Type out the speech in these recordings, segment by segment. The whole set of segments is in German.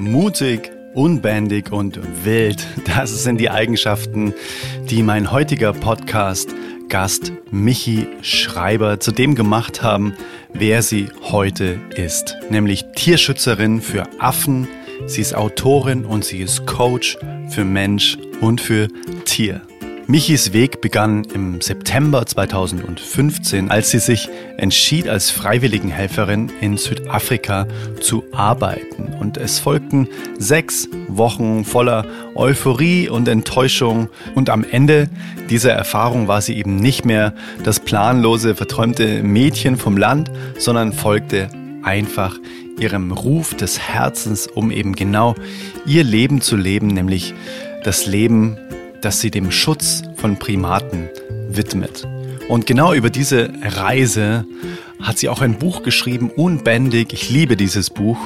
mutig, unbändig und wild. Das sind die Eigenschaften, die mein heutiger Podcast-Gast Michi Schreiber zu dem gemacht haben, wer sie heute ist. Nämlich Tierschützerin für Affen, sie ist Autorin und sie ist Coach für Mensch und für Tier. Michis Weg begann im September 2015, als sie sich entschied, als Freiwilligenhelferin in Südafrika zu arbeiten. Und es folgten sechs Wochen voller Euphorie und Enttäuschung. Und am Ende dieser Erfahrung war sie eben nicht mehr das planlose, verträumte Mädchen vom Land, sondern folgte einfach ihrem Ruf des Herzens, um eben genau ihr Leben zu leben, nämlich das Leben das sie dem Schutz von Primaten widmet. Und genau über diese Reise hat sie auch ein Buch geschrieben, Unbändig. Ich liebe dieses Buch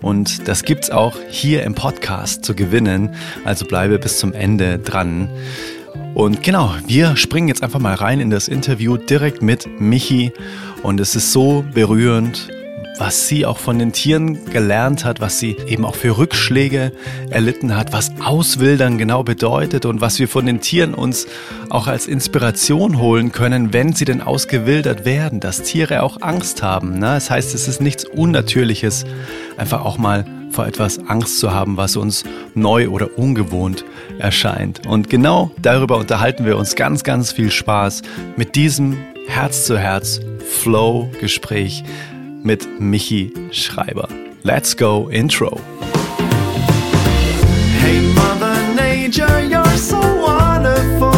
und das gibt's auch hier im Podcast zu gewinnen. Also bleibe bis zum Ende dran. Und genau, wir springen jetzt einfach mal rein in das Interview direkt mit Michi und es ist so berührend was sie auch von den Tieren gelernt hat, was sie eben auch für Rückschläge erlitten hat, was Auswildern genau bedeutet und was wir von den Tieren uns auch als Inspiration holen können, wenn sie denn ausgewildert werden, dass Tiere auch Angst haben. Ne? Das heißt, es ist nichts Unnatürliches, einfach auch mal vor etwas Angst zu haben, was uns neu oder ungewohnt erscheint. Und genau darüber unterhalten wir uns ganz, ganz viel Spaß mit diesem Herz-zu-Herz-Flow-Gespräch mit Michi Schreiber. Let's go Intro. Hey Mother Nature, you're so wonderful.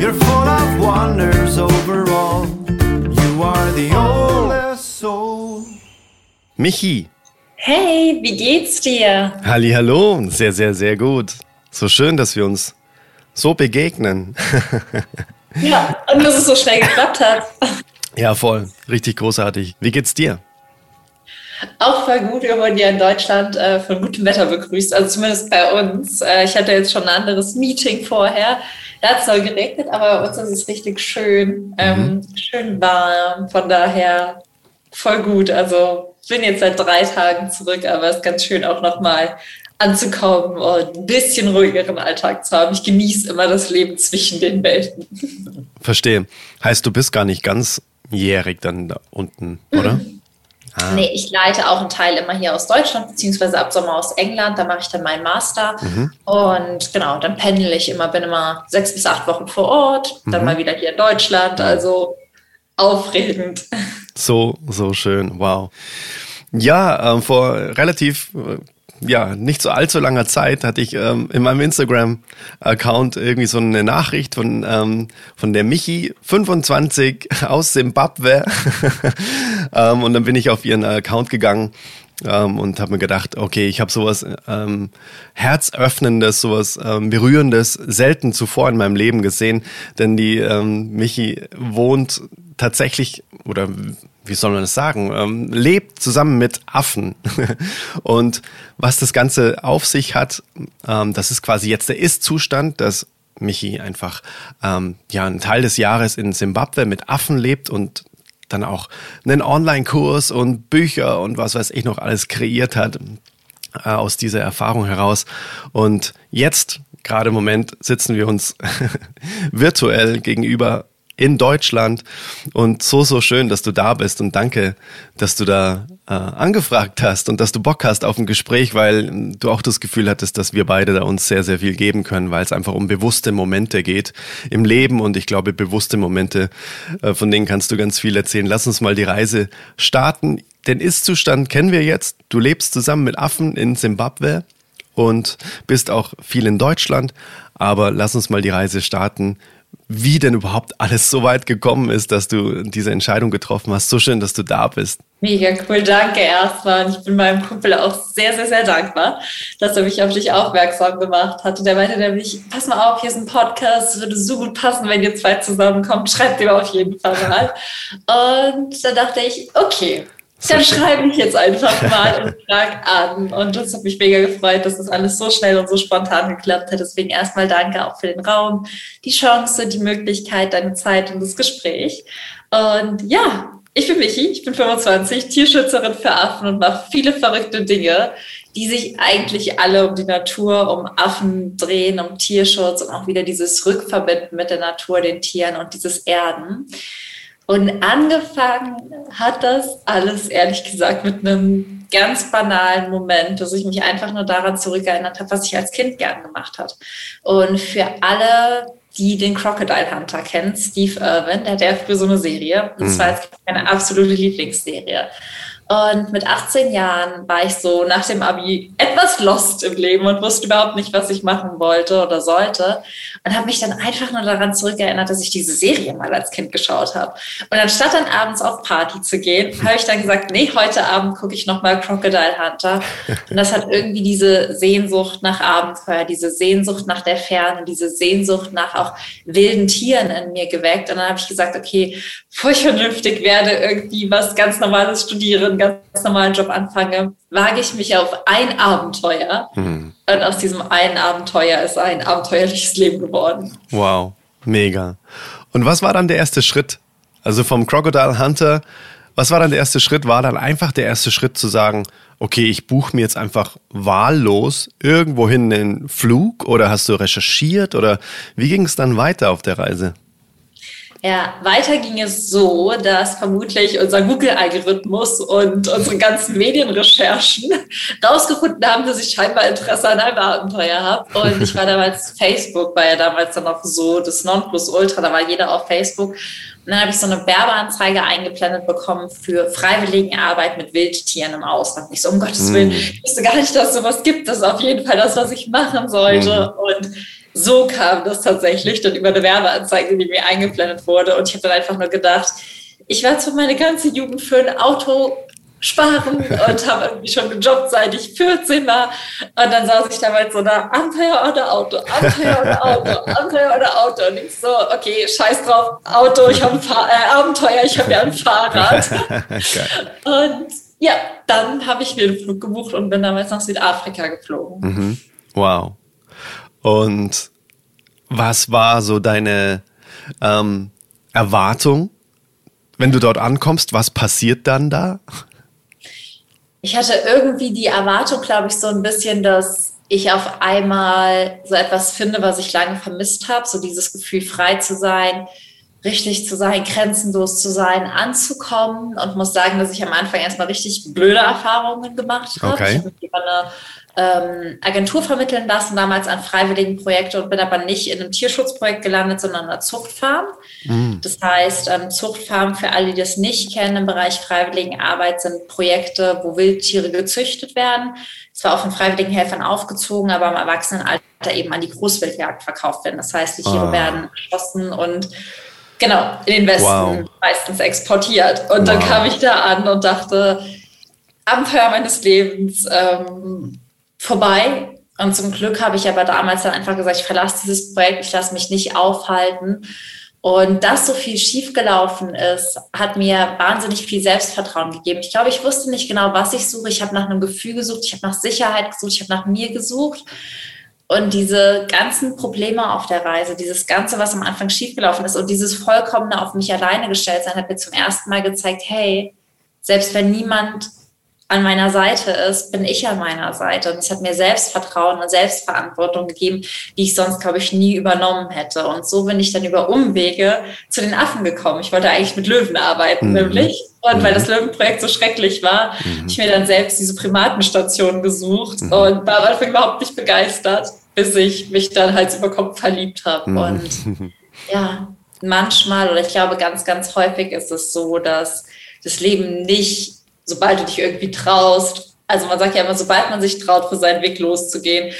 You're full of wonders overall. You are the oldest soul. Michi. Hey, wie geht's dir? Halli, hallo, sehr, sehr, sehr gut. So schön, dass wir uns so begegnen. ja, und dass es so schnell geklappt hat. Ja, voll. Richtig großartig. Wie geht's dir? Auch voll gut. Wir wurden ja in Deutschland äh, von gutem Wetter begrüßt, also zumindest bei uns. Äh, ich hatte jetzt schon ein anderes Meeting vorher. Da hat es noch geregnet, aber bei uns ist es richtig schön. Ähm, mhm. Schön warm. Von daher voll gut. Also bin jetzt seit drei Tagen zurück, aber es ist ganz schön auch nochmal anzukommen und ein bisschen ruhigeren Alltag zu haben. Ich genieße immer das Leben zwischen den Welten. Verstehe. Heißt, du bist gar nicht ganz jährig dann da unten, oder? Mhm. Ah. Nee, ich leite auch einen Teil immer hier aus Deutschland, beziehungsweise ab Sommer aus England. Da mache ich dann meinen Master. Mhm. Und genau, dann pendel ich immer, bin immer sechs bis acht Wochen vor Ort, dann mhm. mal wieder hier in Deutschland. Also aufregend. So, so schön. Wow. Ja, äh, vor relativ äh, ja, nicht so allzu langer Zeit hatte ich ähm, in meinem Instagram-Account irgendwie so eine Nachricht von, ähm, von der Michi, 25 aus Simbabwe. ähm, und dann bin ich auf ihren Account gegangen ähm, und habe mir gedacht, okay, ich habe sowas ähm, Herzöffnendes, sowas ähm, Berührendes selten zuvor in meinem Leben gesehen, denn die ähm, Michi wohnt tatsächlich oder wie soll man das sagen, ähm, lebt zusammen mit Affen. und was das Ganze auf sich hat, ähm, das ist quasi jetzt der Ist-Zustand, dass Michi einfach ähm, ja einen Teil des Jahres in Simbabwe mit Affen lebt und dann auch einen Online-Kurs und Bücher und was weiß ich noch alles kreiert hat äh, aus dieser Erfahrung heraus. Und jetzt, gerade im Moment, sitzen wir uns virtuell gegenüber in Deutschland. Und so, so schön, dass du da bist und danke, dass du da äh, angefragt hast und dass du Bock hast auf ein Gespräch, weil du auch das Gefühl hattest, dass wir beide da uns sehr, sehr viel geben können, weil es einfach um bewusste Momente geht im Leben und ich glaube, bewusste Momente, äh, von denen kannst du ganz viel erzählen. Lass uns mal die Reise starten. Den Ist-Zustand kennen wir jetzt. Du lebst zusammen mit Affen in Simbabwe und bist auch viel in Deutschland. Aber lass uns mal die Reise starten wie denn überhaupt alles so weit gekommen ist, dass du diese Entscheidung getroffen hast. So schön, dass du da bist. Mega cool, danke erstmal. Ich bin meinem Kumpel auch sehr, sehr, sehr dankbar, dass er mich auf dich aufmerksam gemacht hat. Und der meinte nämlich, pass mal auf, hier ist ein Podcast, es würde so gut passen, wenn ihr zwei zusammenkommt. Schreibt dir auf jeden Fall mal. Und da dachte ich, okay, dann schreibe ich jetzt einfach mal und frage an. Und das hat mich mega gefreut, dass das alles so schnell und so spontan geklappt hat. Deswegen erstmal danke auch für den Raum, die Chance, die Möglichkeit, deine Zeit und das Gespräch. Und ja, ich bin Michi, ich bin 25, Tierschützerin für Affen und mache viele verrückte Dinge, die sich eigentlich alle um die Natur, um Affen drehen, um Tierschutz und auch wieder dieses Rückverbinden mit der Natur, den Tieren und dieses Erden. Und angefangen hat das alles, ehrlich gesagt, mit einem ganz banalen Moment, dass ich mich einfach nur daran zurückerinnert habe, was ich als Kind gern gemacht habe. Und für alle, die den Crocodile Hunter kennen, Steve Irwin, der hat ja früher so eine Serie. Und das war jetzt meine absolute Lieblingsserie. Und mit 18 Jahren war ich so nach dem Abi etwas lost im Leben und wusste überhaupt nicht, was ich machen wollte oder sollte. Und habe mich dann einfach nur daran zurückerinnert, dass ich diese Serie mal als Kind geschaut habe. Und anstatt dann abends auf Party zu gehen, habe ich dann gesagt, nee, heute Abend gucke ich nochmal Crocodile Hunter. Und das hat irgendwie diese Sehnsucht nach Abenteuer, diese Sehnsucht nach der Ferne, diese Sehnsucht nach auch wilden Tieren in mir geweckt. Und dann habe ich gesagt, okay, bevor ich vernünftig werde, irgendwie was ganz Normales studieren, ganz normalen Job anfange, wage ich mich auf ein Abenteuer. Mhm. Und aus diesem einen Abenteuer ist ein abenteuerliches Leben geworden. Wow, mega. Und was war dann der erste Schritt? Also vom Crocodile Hunter, was war dann der erste Schritt? War dann einfach der erste Schritt zu sagen, okay, ich buche mir jetzt einfach wahllos irgendwohin den Flug oder hast du recherchiert oder wie ging es dann weiter auf der Reise? Ja, weiter ging es so, dass vermutlich unser Google-Algorithmus und unsere ganzen Medienrecherchen rausgefunden haben, dass ich scheinbar Interesse an einem Abenteuer habe. Und ich war damals, Facebook war ja damals dann noch so das Nonplusultra, da war jeder auf Facebook. Und dann habe ich so eine Werbeanzeige eingeblendet bekommen für Freiwilligenarbeit mit Wildtieren im Ausland. Ich so, um Gottes Willen, ich wusste gar nicht, dass es sowas gibt. Das ist auf jeden Fall das, was ich machen sollte. Mhm. Und so kam das tatsächlich dann über eine Werbeanzeige, die mir eingeblendet wurde. Und ich habe dann einfach nur gedacht, ich werde für meine ganze Jugend für ein Auto sparen und habe irgendwie schon gejobbt, seit ich 14 war. Und dann saß ich da mit so einer Ampere oder Auto, Ampere oder Auto, Ampere oder Auto. Und ich so, okay, scheiß drauf, Auto, ich habe ein Fahr äh, Abenteuer, ich habe ja ein Fahrrad. und ja, dann habe ich mir einen Flug gebucht und bin damals nach Südafrika geflogen. Mhm. Wow. Und was war so deine ähm, Erwartung, wenn du dort ankommst? Was passiert dann da? Ich hatte irgendwie die Erwartung, glaube ich, so ein bisschen, dass ich auf einmal so etwas finde, was ich lange vermisst habe, so dieses Gefühl, frei zu sein, richtig zu sein, grenzenlos zu sein, anzukommen und muss sagen, dass ich am Anfang erstmal richtig blöde Erfahrungen gemacht habe. Okay. Ich habe eine ähm, Agentur vermitteln lassen, damals an freiwilligen Projekte und bin aber nicht in einem Tierschutzprojekt gelandet, sondern in einer Zuchtfarm. Mhm. Das heißt, ähm, Zuchtfarm, für alle, die das nicht kennen, im Bereich freiwilligen Arbeit sind Projekte, wo Wildtiere gezüchtet werden. Zwar auch von freiwilligen Helfern aufgezogen, aber im Erwachsenenalter eben an die Großwildjagd verkauft werden. Das heißt, die Tiere oh. werden erschossen und genau in den Westen wow. meistens exportiert. Und wow. dann kam ich da an und dachte, Abenteuer meines Lebens. Ähm, vorbei. Und zum Glück habe ich aber damals dann einfach gesagt, ich verlasse dieses Projekt, ich lasse mich nicht aufhalten. Und dass so viel schiefgelaufen ist, hat mir wahnsinnig viel Selbstvertrauen gegeben. Ich glaube, ich wusste nicht genau, was ich suche. Ich habe nach einem Gefühl gesucht, ich habe nach Sicherheit gesucht, ich habe nach mir gesucht. Und diese ganzen Probleme auf der Reise, dieses Ganze, was am Anfang schiefgelaufen ist und dieses vollkommene auf mich alleine gestellt sein, hat mir zum ersten Mal gezeigt, hey, selbst wenn niemand an meiner Seite ist, bin ich an meiner Seite. Und es hat mir Selbstvertrauen und Selbstverantwortung gegeben, die ich sonst, glaube ich, nie übernommen hätte. Und so bin ich dann über Umwege zu den Affen gekommen. Ich wollte eigentlich mit Löwen arbeiten, mhm. nämlich. Und mhm. weil das Löwenprojekt so schrecklich war, mhm. habe ich mir dann selbst diese Primatenstation gesucht mhm. und war am Anfang überhaupt nicht begeistert, bis ich mich dann halt über Kopf verliebt habe. Mhm. Und ja, manchmal oder ich glaube ganz, ganz häufig ist es so, dass das Leben nicht sobald du dich irgendwie traust, also man sagt ja immer, sobald man sich traut, für seinen Weg loszugehen,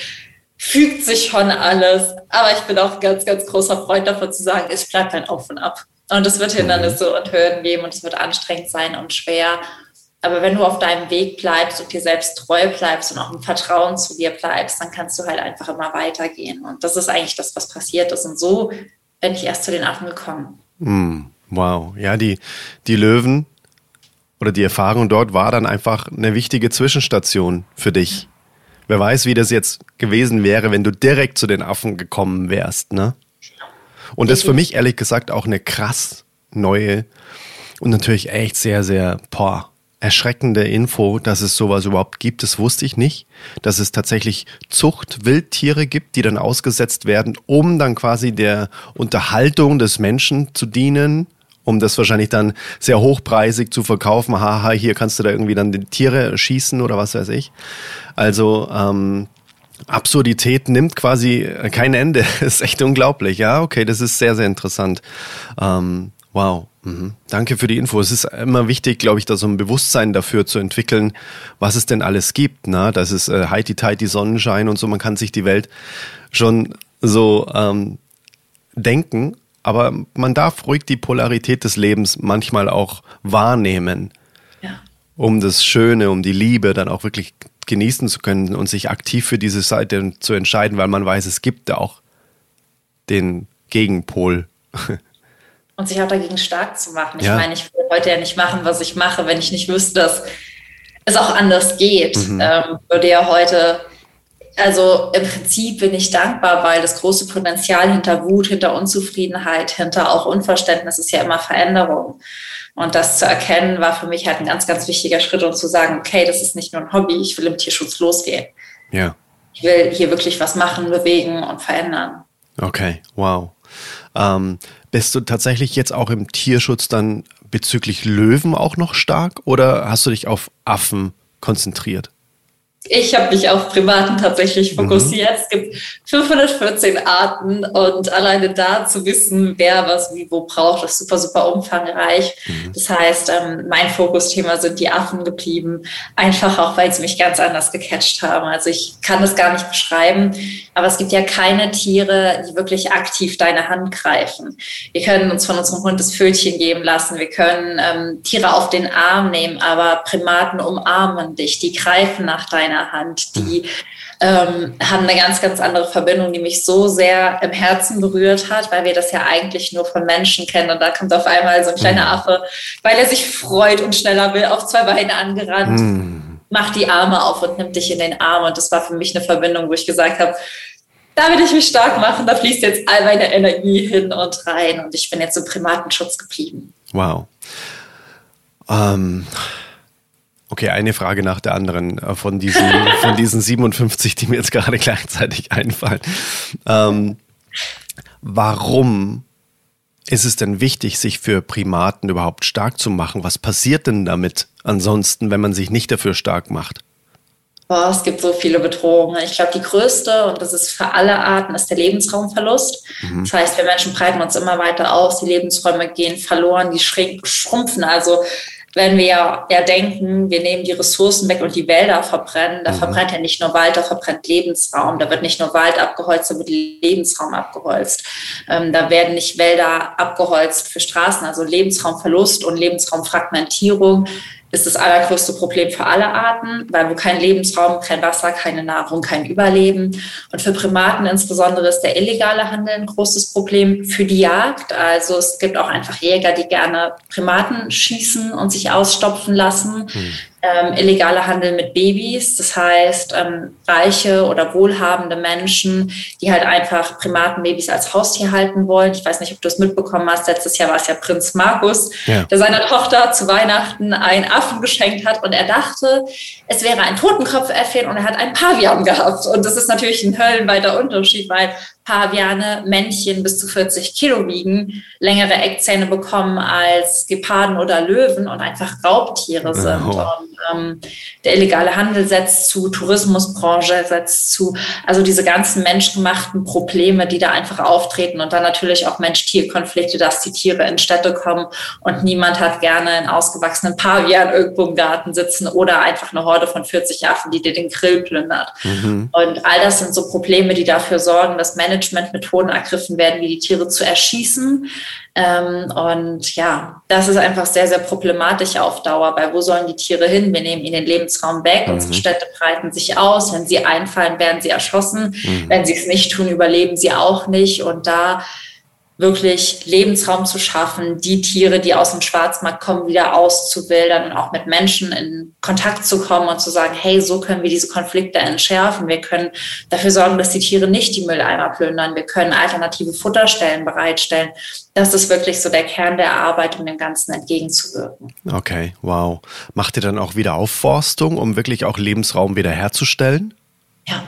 fügt sich schon alles. Aber ich bin auch ganz, ganz großer Freund davon zu sagen, es bleibt ein Auf und Ab. Und es wird Hindernisse und Hürden geben und es wird anstrengend sein und schwer. Aber wenn du auf deinem Weg bleibst und dir selbst treu bleibst und auch im Vertrauen zu dir bleibst, dann kannst du halt einfach immer weitergehen. Und das ist eigentlich das, was passiert ist. Und so bin ich erst zu den Affen gekommen. Mm, wow. Ja, die, die Löwen, oder die Erfahrung dort war dann einfach eine wichtige Zwischenstation für dich. Wer weiß, wie das jetzt gewesen wäre, wenn du direkt zu den Affen gekommen wärst, ne? Und das ist für mich ehrlich gesagt auch eine krass neue Und natürlich echt sehr, sehr, boah, erschreckende Info, dass es sowas überhaupt gibt. Das wusste ich nicht, dass es tatsächlich Zucht-Wildtiere gibt, die dann ausgesetzt werden, um dann quasi der Unterhaltung des Menschen zu dienen, um das wahrscheinlich dann sehr hochpreisig zu verkaufen. Haha, hier kannst du da irgendwie dann die Tiere schießen oder was weiß ich. Also ähm, Absurdität nimmt quasi kein Ende. Ist echt unglaublich. Ja, okay, das ist sehr, sehr interessant. Ähm, wow. Mhm. Danke für die Info. Es ist immer wichtig, glaube ich, da so ein Bewusstsein dafür zu entwickeln, was es denn alles gibt. Ne? Das ist äh, heiti tighty Sonnenschein und so. Man kann sich die Welt schon so ähm, denken, aber man darf ruhig die Polarität des Lebens manchmal auch wahrnehmen, ja. um das Schöne, um die Liebe dann auch wirklich genießen zu können und sich aktiv für diese Seite zu entscheiden, weil man weiß, es gibt auch den Gegenpol. und sich auch dagegen stark zu machen. Ich ja. meine, ich würde heute ja nicht machen, was ich mache, wenn ich nicht wüsste, dass es auch anders geht. Mhm. Ähm, würde ja heute, also im Prinzip bin ich dankbar, weil das große Potenzial hinter Wut, hinter Unzufriedenheit, hinter auch Unverständnis ist ja immer Veränderung. Und das zu erkennen, war für mich halt ein ganz, ganz wichtiger Schritt und zu sagen, okay, das ist nicht nur ein Hobby, ich will im Tierschutz losgehen. Ja. Ich will hier wirklich was machen, bewegen und verändern. Okay, wow. Ähm, bist du tatsächlich jetzt auch im Tierschutz dann bezüglich Löwen auch noch stark oder hast du dich auf Affen konzentriert? Ich habe mich auf Primaten tatsächlich mhm. fokussiert. Mhm. Es gibt 514 Arten und alleine da zu wissen, wer was wie wo braucht, ist super, super umfangreich. Mhm. Das heißt, ähm, mein Fokusthema sind die Affen geblieben, einfach auch, weil sie mich ganz anders gecatcht haben. Also ich kann das gar nicht beschreiben, aber es gibt ja keine Tiere, die wirklich aktiv deine Hand greifen. Wir können uns von unserem Hund das Pfötchen geben lassen, wir können ähm, Tiere auf den Arm nehmen, aber Primaten umarmen dich, die greifen nach deiner meiner Hand. Die ähm, haben eine ganz, ganz andere Verbindung, die mich so sehr im Herzen berührt hat, weil wir das ja eigentlich nur von Menschen kennen. Und da kommt auf einmal so ein kleiner mhm. Affe, weil er sich freut und schneller will, auf zwei Beine angerannt, mhm. macht die Arme auf und nimmt dich in den Arm. Und das war für mich eine Verbindung, wo ich gesagt habe, da will ich mich stark machen, da fließt jetzt all meine Energie hin und rein. Und ich bin jetzt im Primatenschutz geblieben. Wow. Ähm, Okay, eine Frage nach der anderen äh, von diesen, von diesen 57, die mir jetzt gerade gleichzeitig einfallen. Ähm, warum ist es denn wichtig, sich für Primaten überhaupt stark zu machen? Was passiert denn damit ansonsten, wenn man sich nicht dafür stark macht? Oh, es gibt so viele Bedrohungen. Ich glaube, die größte, und das ist für alle Arten, ist der Lebensraumverlust. Mhm. Das heißt, wir Menschen breiten uns immer weiter aus, die Lebensräume gehen verloren, die schrumpfen. Also wenn wir ja, ja denken, wir nehmen die Ressourcen weg und die Wälder verbrennen, da mhm. verbrennt ja nicht nur Wald, da verbrennt Lebensraum. Da wird nicht nur Wald abgeholzt, da wird Lebensraum abgeholzt. Ähm, da werden nicht Wälder abgeholzt für Straßen, also Lebensraumverlust und Lebensraumfragmentierung ist das allergrößte Problem für alle Arten, weil wo kein Lebensraum, kein Wasser, keine Nahrung, kein Überleben. Und für Primaten insbesondere ist der illegale Handel ein großes Problem für die Jagd. Also es gibt auch einfach Jäger, die gerne Primaten schießen und sich ausstopfen lassen. Hm ähm, illegaler Handel mit Babys. Das heißt, ähm, reiche oder wohlhabende Menschen, die halt einfach Primatenbabys als Haustier halten wollen. Ich weiß nicht, ob du es mitbekommen hast. Letztes Jahr war es ja Prinz Markus, ja. der seiner Tochter zu Weihnachten einen Affen geschenkt hat und er dachte, es wäre ein Totenkopfäffchen und er hat einen Pavian gehabt. Und das ist natürlich ein höllenweiter Unterschied, weil Paviane, Männchen bis zu 40 Kilo wiegen, längere Eckzähne bekommen als Geparden oder Löwen und einfach Raubtiere sind. Oh. Und ähm, der illegale Handel setzt zu, Tourismusbranche setzt zu, also diese ganzen menschgemachten Probleme, die da einfach auftreten und dann natürlich auch Mensch-Tier-Konflikte, dass die Tiere in Städte kommen und niemand hat gerne einen ausgewachsenen Pavian irgendwo im Garten sitzen oder einfach eine Horde von 40 Affen, die dir den Grill plündert. Mhm. Und all das sind so Probleme, die dafür sorgen, dass Managementmethoden ergriffen werden, wie die Tiere zu erschießen, ähm, und ja, das ist einfach sehr, sehr problematisch auf Dauer, weil wo sollen die Tiere hin? Wir nehmen ihnen den Lebensraum weg, mhm. unsere Städte breiten sich aus, wenn sie einfallen, werden sie erschossen, mhm. wenn sie es nicht tun, überleben sie auch nicht und da wirklich Lebensraum zu schaffen, die Tiere, die aus dem Schwarzmarkt kommen, wieder auszuwildern und auch mit Menschen in Kontakt zu kommen und zu sagen, hey, so können wir diese Konflikte entschärfen. Wir können dafür sorgen, dass die Tiere nicht die Mülleimer plündern. Wir können alternative Futterstellen bereitstellen. Das ist wirklich so der Kern der Arbeit, um dem Ganzen entgegenzuwirken. Okay, wow. Macht ihr dann auch wieder Aufforstung, um wirklich auch Lebensraum wiederherzustellen? Ja,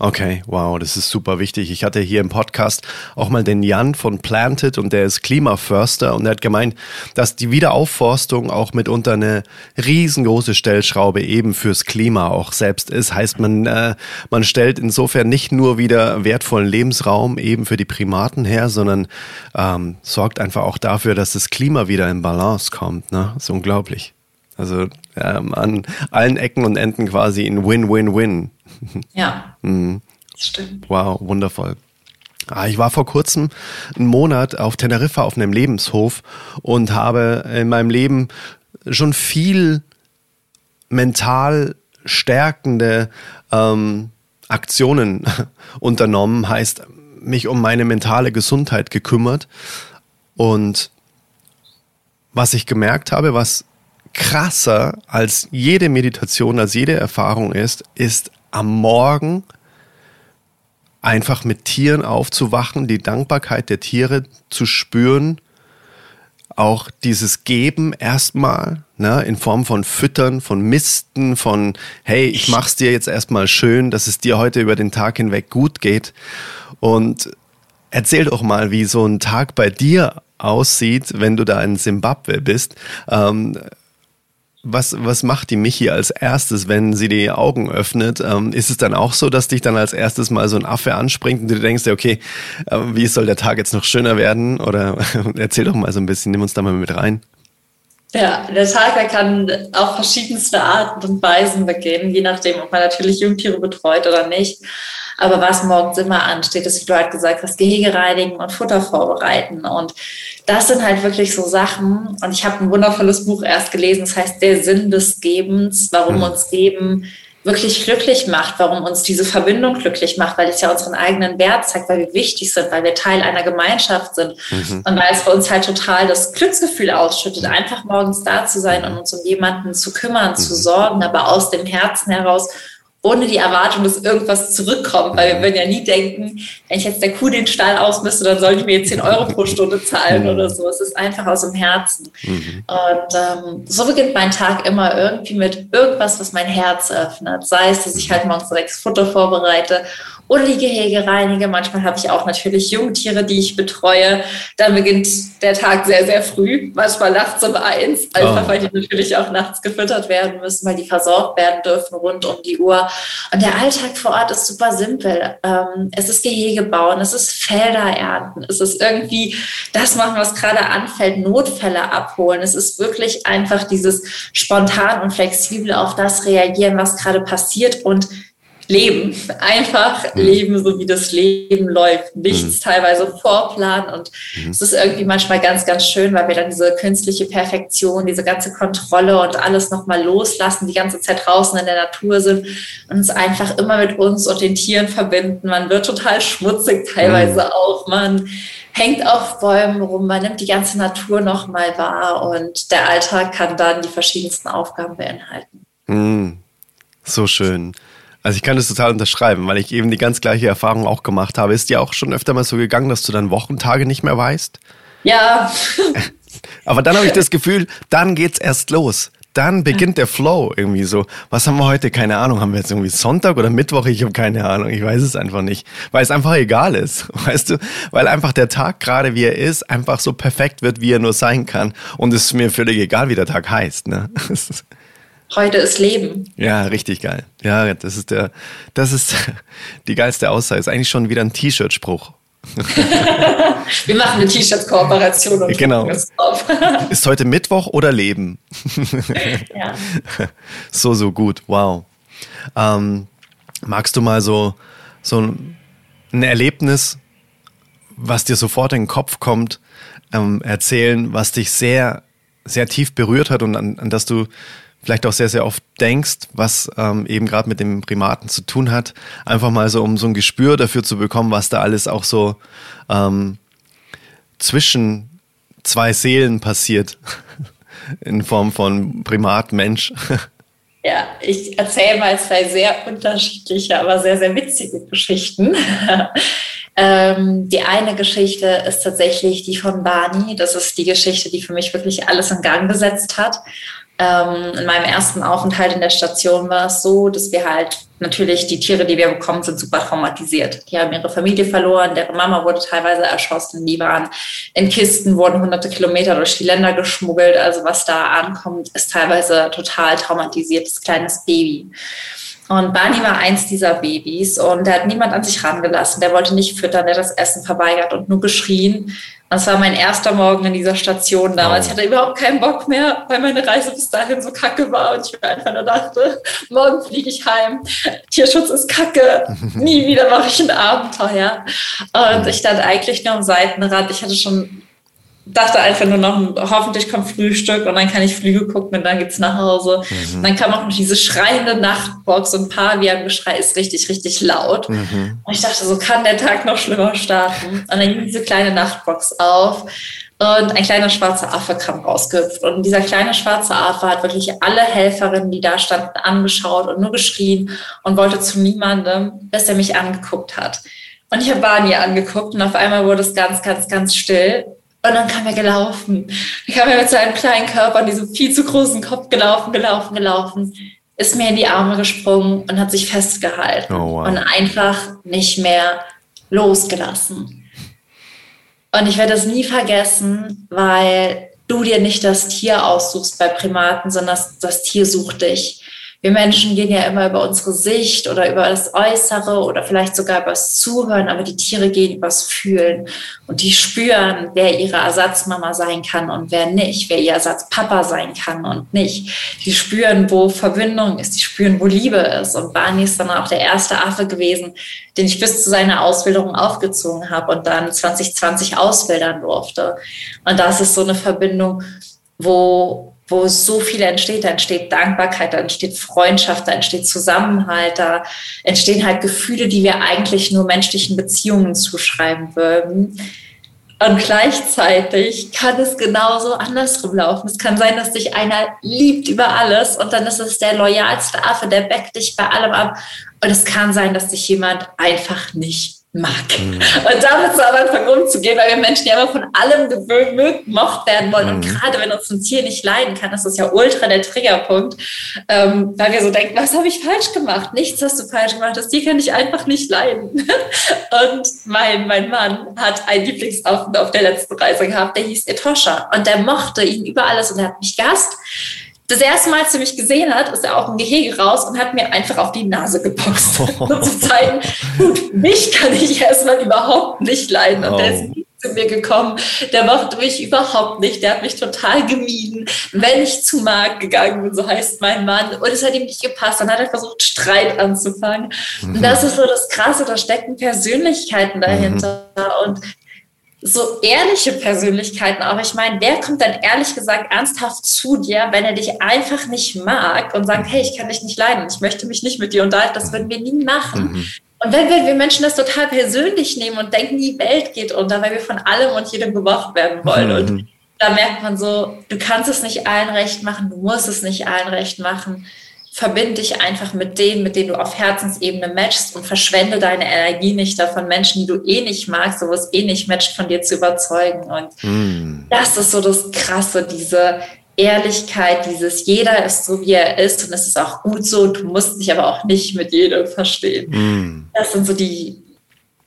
Okay, wow, das ist super wichtig. Ich hatte hier im Podcast auch mal den Jan von Planted und der ist Klimaförster und er hat gemeint, dass die Wiederaufforstung auch mitunter eine riesengroße Stellschraube eben fürs Klima auch selbst ist. Heißt, man, äh, man stellt insofern nicht nur wieder wertvollen Lebensraum eben für die Primaten her, sondern ähm, sorgt einfach auch dafür, dass das Klima wieder in Balance kommt. Ne? Das ist unglaublich. Also ähm, an allen Ecken und Enden quasi in Win-Win-Win. Ja, mhm. das stimmt. Wow, wundervoll. Ah, ich war vor kurzem einen Monat auf Teneriffa auf einem Lebenshof und habe in meinem Leben schon viel mental stärkende ähm, Aktionen unternommen, heißt mich um meine mentale Gesundheit gekümmert. Und was ich gemerkt habe, was krasser als jede Meditation, als jede Erfahrung ist, ist am Morgen einfach mit Tieren aufzuwachen, die Dankbarkeit der Tiere zu spüren, auch dieses Geben erstmal, ne, in Form von Füttern, von Misten, von hey, ich mach's dir jetzt erstmal schön, dass es dir heute über den Tag hinweg gut geht. Und erzähl doch mal, wie so ein Tag bei dir aussieht, wenn du da in Simbabwe bist. Ähm, was, was macht die Michi als erstes, wenn sie die Augen öffnet? Ähm, ist es dann auch so, dass dich dann als erstes mal so ein Affe anspringt und du denkst, okay, äh, wie soll der Tag jetzt noch schöner werden? Oder erzähl doch mal so ein bisschen, nimm uns da mal mit rein. Ja, der Tag der kann auf verschiedenste Arten und Weisen beginnen, je nachdem, ob man natürlich Jungtiere betreut oder nicht. Aber was morgens immer ansteht, ist, wie du halt gesagt hast, Gehege reinigen und Futter vorbereiten. Und das sind halt wirklich so Sachen. Und ich habe ein wundervolles Buch erst gelesen, das heißt Der Sinn des Gebens, warum mhm. uns Geben wirklich glücklich macht, warum uns diese Verbindung glücklich macht, weil es ja unseren eigenen Wert zeigt, weil wir wichtig sind, weil wir Teil einer Gemeinschaft sind mhm. und weil es bei uns halt total das Glücksgefühl ausschüttet, einfach morgens da zu sein und uns um jemanden zu kümmern, mhm. zu sorgen, aber aus dem Herzen heraus ohne die Erwartung, dass irgendwas zurückkommt, weil wir würden ja nie denken, wenn ich jetzt der Kuh den Stall ausmüsste, dann soll ich mir jetzt 10 Euro pro Stunde zahlen mhm. oder so. Es ist einfach aus dem Herzen. Mhm. Und ähm, so beginnt mein Tag immer irgendwie mit irgendwas, was mein Herz öffnet. Sei es, dass ich halt morgens direkt Futter vorbereite oder die Gehege reinige. Manchmal habe ich auch natürlich Jungtiere, die ich betreue. Dann beginnt der Tag sehr, sehr früh, manchmal nachts um eins, einfach oh. weil die natürlich auch nachts gefüttert werden müssen, weil die versorgt werden dürfen rund um die Uhr. Und der Alltag vor Ort ist super simpel. Ähm, es ist Gehege bauen, es ist Felder ernten, es ist irgendwie das machen, was gerade anfällt, Notfälle abholen. Es ist wirklich einfach dieses spontan und flexibel auf das reagieren, was gerade passiert und leben. Einfach mhm. leben, so wie das Leben läuft. Nichts mhm. teilweise vorplanen. Und mhm. es ist irgendwie manchmal ganz, ganz schön, weil wir dann diese künstliche Perfektion, diese ganze Kontrolle und alles nochmal loslassen, die ganze Zeit draußen in der Natur sind und uns einfach immer mit uns und den Tieren verbinden. Man wird total schmutzig teilweise mhm. auch. Man hängt auf Bäumen rum, man nimmt die ganze Natur nochmal wahr und der Alltag kann dann die verschiedensten Aufgaben beinhalten. Mhm. So schön. Also ich kann das total unterschreiben, weil ich eben die ganz gleiche Erfahrung auch gemacht habe. Ist dir auch schon öfter mal so gegangen, dass du dann Wochentage nicht mehr weißt? Ja. Aber dann habe ich das Gefühl, dann geht's erst los. Dann beginnt der Flow irgendwie so. Was haben wir heute? Keine Ahnung. Haben wir jetzt irgendwie Sonntag oder Mittwoch? Ich habe keine Ahnung. Ich weiß es einfach nicht. Weil es einfach egal ist. Weißt du? Weil einfach der Tag gerade wie er ist, einfach so perfekt wird, wie er nur sein kann. Und es ist mir völlig egal, wie der Tag heißt. Ne? Heute ist Leben. Ja, richtig geil. Ja, das ist der, das ist die geilste Aussage. Ist eigentlich schon wieder ein T-Shirt-Spruch. Wir machen eine T-Shirt-Kooperation. Genau. Ist heute Mittwoch oder Leben? ja. So, so gut. Wow. Ähm, magst du mal so, so ein Erlebnis, was dir sofort in den Kopf kommt, ähm, erzählen, was dich sehr, sehr tief berührt hat und an, an das du vielleicht auch sehr, sehr oft denkst, was ähm, eben gerade mit dem Primaten zu tun hat. Einfach mal so, um so ein Gespür dafür zu bekommen, was da alles auch so ähm, zwischen zwei Seelen passiert. In Form von Primat, Mensch. Ja, ich erzähle mal zwei sehr unterschiedliche, aber sehr, sehr witzige Geschichten. ähm, die eine Geschichte ist tatsächlich die von Barney. Das ist die Geschichte, die für mich wirklich alles in Gang gesetzt hat. Ähm, in meinem ersten Aufenthalt in der Station war es so, dass wir halt natürlich die Tiere, die wir bekommen, sind super traumatisiert. Die haben ihre Familie verloren, deren Mama wurde teilweise erschossen, die waren in Kisten, wurden hunderte Kilometer durch die Länder geschmuggelt. Also was da ankommt, ist teilweise total traumatisiertes kleines Baby. Und Barney war eins dieser Babys und der hat niemand an sich rangelassen. Der wollte nicht füttern, der hat das Essen verweigert und nur geschrien. Das war mein erster Morgen in dieser Station damals. Ich hatte überhaupt keinen Bock mehr, weil meine Reise bis dahin so kacke war und ich mir einfach nur dachte, morgen fliege ich heim. Tierschutz ist kacke. Nie wieder mache ich ein Abenteuer. Und ich stand eigentlich nur am Seitenrand. Ich hatte schon dachte einfach nur noch, hoffentlich kommt Frühstück und dann kann ich Flüge gucken und dann geht's nach Hause. Mhm. dann kam auch noch diese schreiende Nachtbox und Pavian-Geschrei ist richtig, richtig laut. Mhm. Und ich dachte, so kann der Tag noch schlimmer starten. Und dann ging diese kleine Nachtbox auf und ein kleiner schwarzer Affe kam rausgehüpft. Und dieser kleine schwarze Affe hat wirklich alle Helferinnen, die da standen, angeschaut und nur geschrien und wollte zu niemandem, bis er mich angeguckt hat. Und ich habe Barney angeguckt und auf einmal wurde es ganz, ganz, ganz still. Und dann kam er gelaufen. Dann kam er mit seinem kleinen Körper und diesem viel zu großen Kopf gelaufen, gelaufen, gelaufen, ist mir in die Arme gesprungen und hat sich festgehalten oh, wow. und einfach nicht mehr losgelassen. Und ich werde das nie vergessen, weil du dir nicht das Tier aussuchst bei Primaten, sondern das, das Tier sucht dich wir Menschen gehen ja immer über unsere Sicht oder über das Äußere oder vielleicht sogar über das Zuhören, aber die Tiere gehen übers Fühlen und die spüren, wer ihre Ersatzmama sein kann und wer nicht, wer ihr Ersatzpapa sein kann und nicht. Die spüren, wo Verbindung ist, die spüren, wo Liebe ist. Und Barney ist dann auch der erste Affe gewesen, den ich bis zu seiner Ausbildung aufgezogen habe und dann 2020 ausbildern durfte. Und das ist so eine Verbindung, wo wo so viel entsteht. Da entsteht Dankbarkeit, da entsteht Freundschaft, da entsteht Zusammenhalt, da entstehen halt Gefühle, die wir eigentlich nur menschlichen Beziehungen zuschreiben würden. Und gleichzeitig kann es genauso andersrum laufen. Es kann sein, dass dich einer liebt über alles und dann ist es der loyalste Affe, der backt dich bei allem ab. Und es kann sein, dass dich jemand einfach nicht mag. Mhm. Und damit so am Anfang umzugehen, weil wir Menschen ja immer von allem gewöhnt, gemocht werden wollen. Mhm. Und gerade wenn uns ein Tier nicht leiden kann, ist das ja ultra der Triggerpunkt, ähm, weil wir so denken, was habe ich falsch gemacht? Nichts hast du falsch gemacht. Das Tier kann ich einfach nicht leiden. Und mein, mein Mann hat einen Lieblingsaufenthalt auf der letzten Reise gehabt, der hieß Etosha. Und der mochte ihn über alles und er hat mich gast das erste Mal, als er mich gesehen hat, ist er auch im Gehege raus und hat mir einfach auf die Nase geboxt. um zu zeigen, gut, mich kann ich erstmal überhaupt nicht leiden. Und oh. der ist nie zu mir gekommen. Der mochte mich überhaupt nicht. Der hat mich total gemieden. Wenn ich zu Marc gegangen bin, so heißt mein Mann, und es hat ihm nicht gepasst, dann hat er versucht, Streit anzufangen. Mhm. Und das ist so das Krasse, da stecken Persönlichkeiten dahinter. Mhm. Und so ehrliche Persönlichkeiten auch. Ich meine, wer kommt dann ehrlich gesagt ernsthaft zu dir, wenn er dich einfach nicht mag und sagt, hey, ich kann dich nicht leiden, ich möchte mich nicht mit dir unterhalten, das würden wir nie machen. Mhm. Und wenn wir, wir Menschen das total persönlich nehmen und denken, die Welt geht unter, weil wir von allem und jedem gemocht werden wollen. Mhm. Und da merkt man so, du kannst es nicht allen recht machen, du musst es nicht allen recht machen verbinde dich einfach mit denen, mit denen du auf Herzensebene matchst und verschwende deine Energie nicht davon, Menschen, die du eh nicht magst, wo es eh nicht matcht, von dir zu überzeugen. Und mm. das ist so das Krasse, diese Ehrlichkeit, dieses jeder ist so, wie er ist und es ist auch gut so und du musst dich aber auch nicht mit jedem verstehen. Mm. Das sind so die,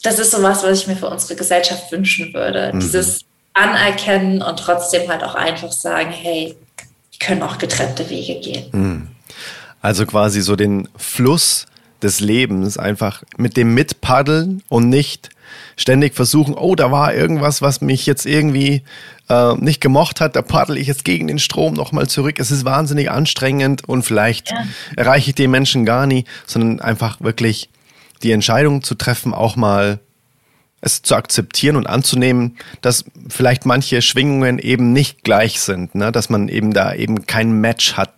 das ist so was, was ich mir für unsere Gesellschaft wünschen würde. Mm. Dieses Anerkennen und trotzdem halt auch einfach sagen, hey, wir können auch getrennte Wege gehen. Also quasi so den Fluss des Lebens einfach mit dem Mitpaddeln und nicht ständig versuchen, oh, da war irgendwas, was mich jetzt irgendwie äh, nicht gemocht hat, da paddel ich jetzt gegen den Strom nochmal zurück. Es ist wahnsinnig anstrengend und vielleicht ja. erreiche ich den Menschen gar nie, sondern einfach wirklich die Entscheidung zu treffen, auch mal es zu akzeptieren und anzunehmen, dass vielleicht manche Schwingungen eben nicht gleich sind, ne? dass man eben da eben kein Match hat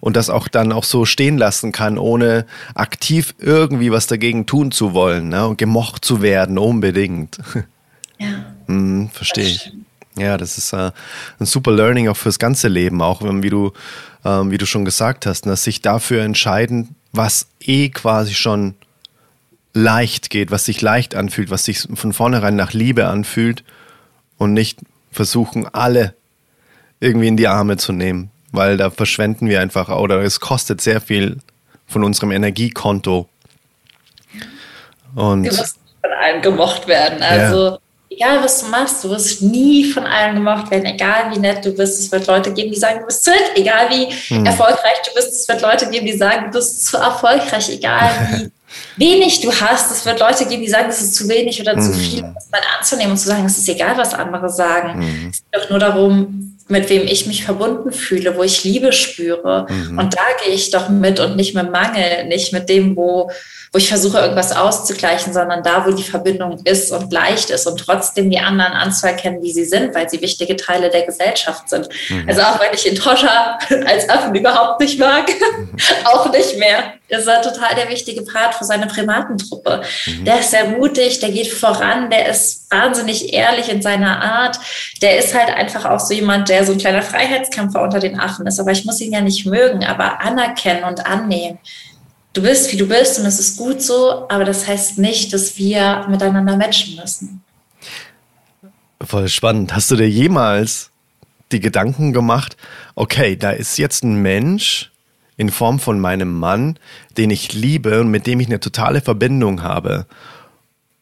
und das auch dann auch so stehen lassen kann, ohne aktiv irgendwie was dagegen tun zu wollen ne? und gemocht zu werden, unbedingt. Ja, Mhm, verstehe ich. Ja, das ist äh, ein super Learning auch fürs ganze Leben, auch wie du, ähm, wie du schon gesagt hast, dass ne, sich dafür entscheiden, was eh quasi schon leicht geht, was sich leicht anfühlt, was sich von vornherein nach Liebe anfühlt und nicht versuchen, alle irgendwie in die Arme zu nehmen, weil da verschwenden wir einfach oder es kostet sehr viel von unserem Energiekonto. Und du wirst von allen gemocht werden. Also ja egal was du machst, du wirst nie von allen gemocht werden, egal wie nett du bist. Es wird Leute geben, die sagen, du bist zu nett, egal wie hm. erfolgreich du bist. Es wird Leute geben, die sagen, du bist zu erfolgreich, egal wie wenig du hast. Es wird Leute geben, die sagen, das ist zu wenig oder hm. zu viel, das mal anzunehmen und zu sagen, es ist egal, was andere sagen. Hm. Es geht doch nur darum, mit wem ich mich verbunden fühle, wo ich Liebe spüre. Mhm. Und da gehe ich doch mit und nicht mit Mangel, nicht mit dem, wo wo ich versuche, irgendwas auszugleichen, sondern da, wo die Verbindung ist und leicht ist und trotzdem die anderen anzuerkennen, wie sie sind, weil sie wichtige Teile der Gesellschaft sind. Mhm. Also auch wenn ich Intoscha als Affen überhaupt nicht mag, mhm. auch nicht mehr, ist er total der wichtige Part für seine Primatentruppe. Mhm. Der ist sehr mutig, der geht voran, der ist wahnsinnig ehrlich in seiner Art. Der ist halt einfach auch so jemand, der so ein kleiner Freiheitskämpfer unter den Affen ist. Aber ich muss ihn ja nicht mögen, aber anerkennen und annehmen du bist, wie du bist und es ist gut so, aber das heißt nicht, dass wir miteinander matchen müssen. Voll spannend. Hast du dir jemals die Gedanken gemacht, okay, da ist jetzt ein Mensch in Form von meinem Mann, den ich liebe und mit dem ich eine totale Verbindung habe.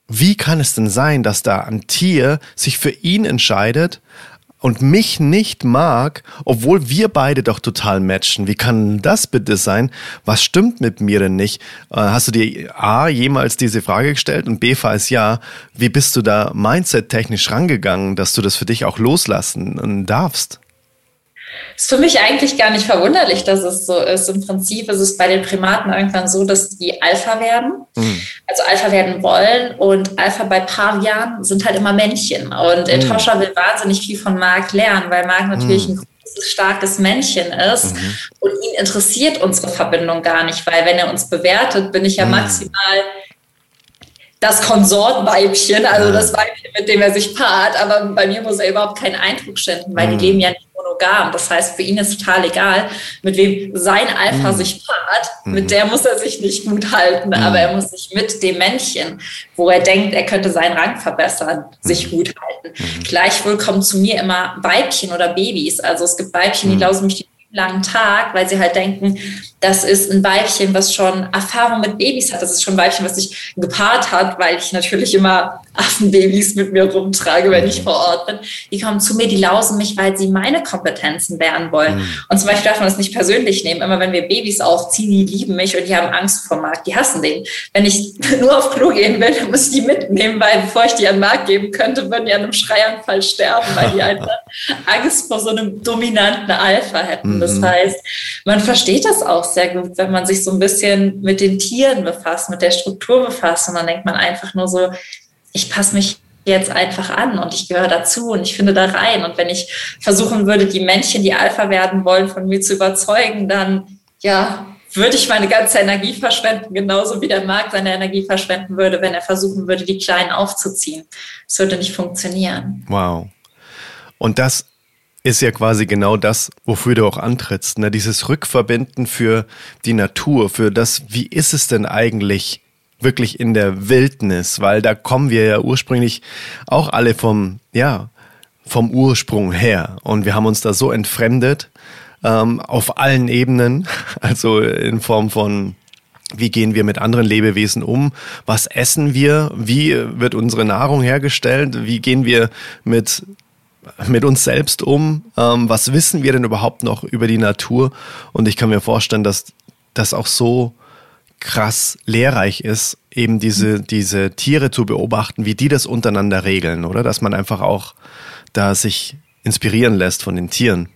Wie kann es denn sein, dass da ein Tier sich für ihn entscheidet, und mich nicht mag, obwohl wir beide doch total matchen. Wie kann das bitte sein? Was stimmt mit mir denn nicht? Äh, hast du dir A jemals diese Frage gestellt und B falls ja, wie bist du da mindset-technisch rangegangen, dass du das für dich auch loslassen darfst? Ist für mich eigentlich gar nicht verwunderlich, dass es so ist. Im Prinzip ist es bei den Primaten irgendwann so, dass die Alpha werden, mhm. also Alpha werden wollen und Alpha bei Pavian sind halt immer Männchen. Und mhm. Etosha will wahnsinnig viel von Mark lernen, weil Mark natürlich mhm. ein großes, starkes Männchen ist mhm. und ihn interessiert unsere Verbindung gar nicht, weil wenn er uns bewertet, bin ich ja mhm. maximal das Konsortweibchen, also das Weibchen, mit dem er sich paart, aber bei mir muss er überhaupt keinen Eindruck schinden, weil die mhm. leben ja nicht monogam. Das heißt, für ihn ist total egal, mit wem sein Alpha mhm. sich paart. Mhm. Mit der muss er sich nicht gut halten, mhm. aber er muss sich mit dem Männchen, wo er denkt, er könnte seinen Rang verbessern, sich mhm. gut halten. Mhm. Gleichwohl kommen zu mir immer Weibchen oder Babys. Also es gibt Weibchen, die lausen mich den langen Tag, weil sie halt denken, das ist ein Weibchen, was schon Erfahrung mit Babys hat. Das ist schon ein Weibchen, was sich gepaart hat, weil ich natürlich immer Affenbabys mit mir rumtrage, wenn ich vor Ort bin. Die kommen zu mir, die lausen mich, weil sie meine Kompetenzen lernen wollen. Mhm. Und zum Beispiel darf man das nicht persönlich nehmen. Immer wenn wir Babys aufziehen, die lieben mich und die haben Angst vor Markt. Die hassen den. Wenn ich nur auf Klo gehen will, dann muss ich die mitnehmen, weil bevor ich die an Markt geben könnte, würden die an einem Schreianfall sterben, weil die einfach Angst vor so einem dominanten Alpha hätten. Das mhm. heißt, man versteht das auch sehr gut, wenn man sich so ein bisschen mit den Tieren befasst, mit der Struktur befasst. Und dann denkt man einfach nur so, ich passe mich jetzt einfach an und ich gehöre dazu und ich finde da rein. Und wenn ich versuchen würde, die Männchen, die Alpha werden wollen, von mir zu überzeugen, dann ja, würde ich meine ganze Energie verschwenden, genauso wie der Markt seine Energie verschwenden würde, wenn er versuchen würde, die Kleinen aufzuziehen. Das würde nicht funktionieren. Wow. Und das ist ja quasi genau das, wofür du auch antrittst. Ne? Dieses Rückverbinden für die Natur, für das, wie ist es denn eigentlich wirklich in der Wildnis? Weil da kommen wir ja ursprünglich auch alle vom, ja, vom Ursprung her. Und wir haben uns da so entfremdet ähm, auf allen Ebenen, also in Form von wie gehen wir mit anderen Lebewesen um? Was essen wir? Wie wird unsere Nahrung hergestellt? Wie gehen wir mit mit uns selbst um? Ähm, was wissen wir denn überhaupt noch über die Natur? Und ich kann mir vorstellen, dass das auch so krass lehrreich ist, eben diese, diese Tiere zu beobachten, wie die das untereinander regeln, oder? Dass man einfach auch da sich inspirieren lässt von den Tieren.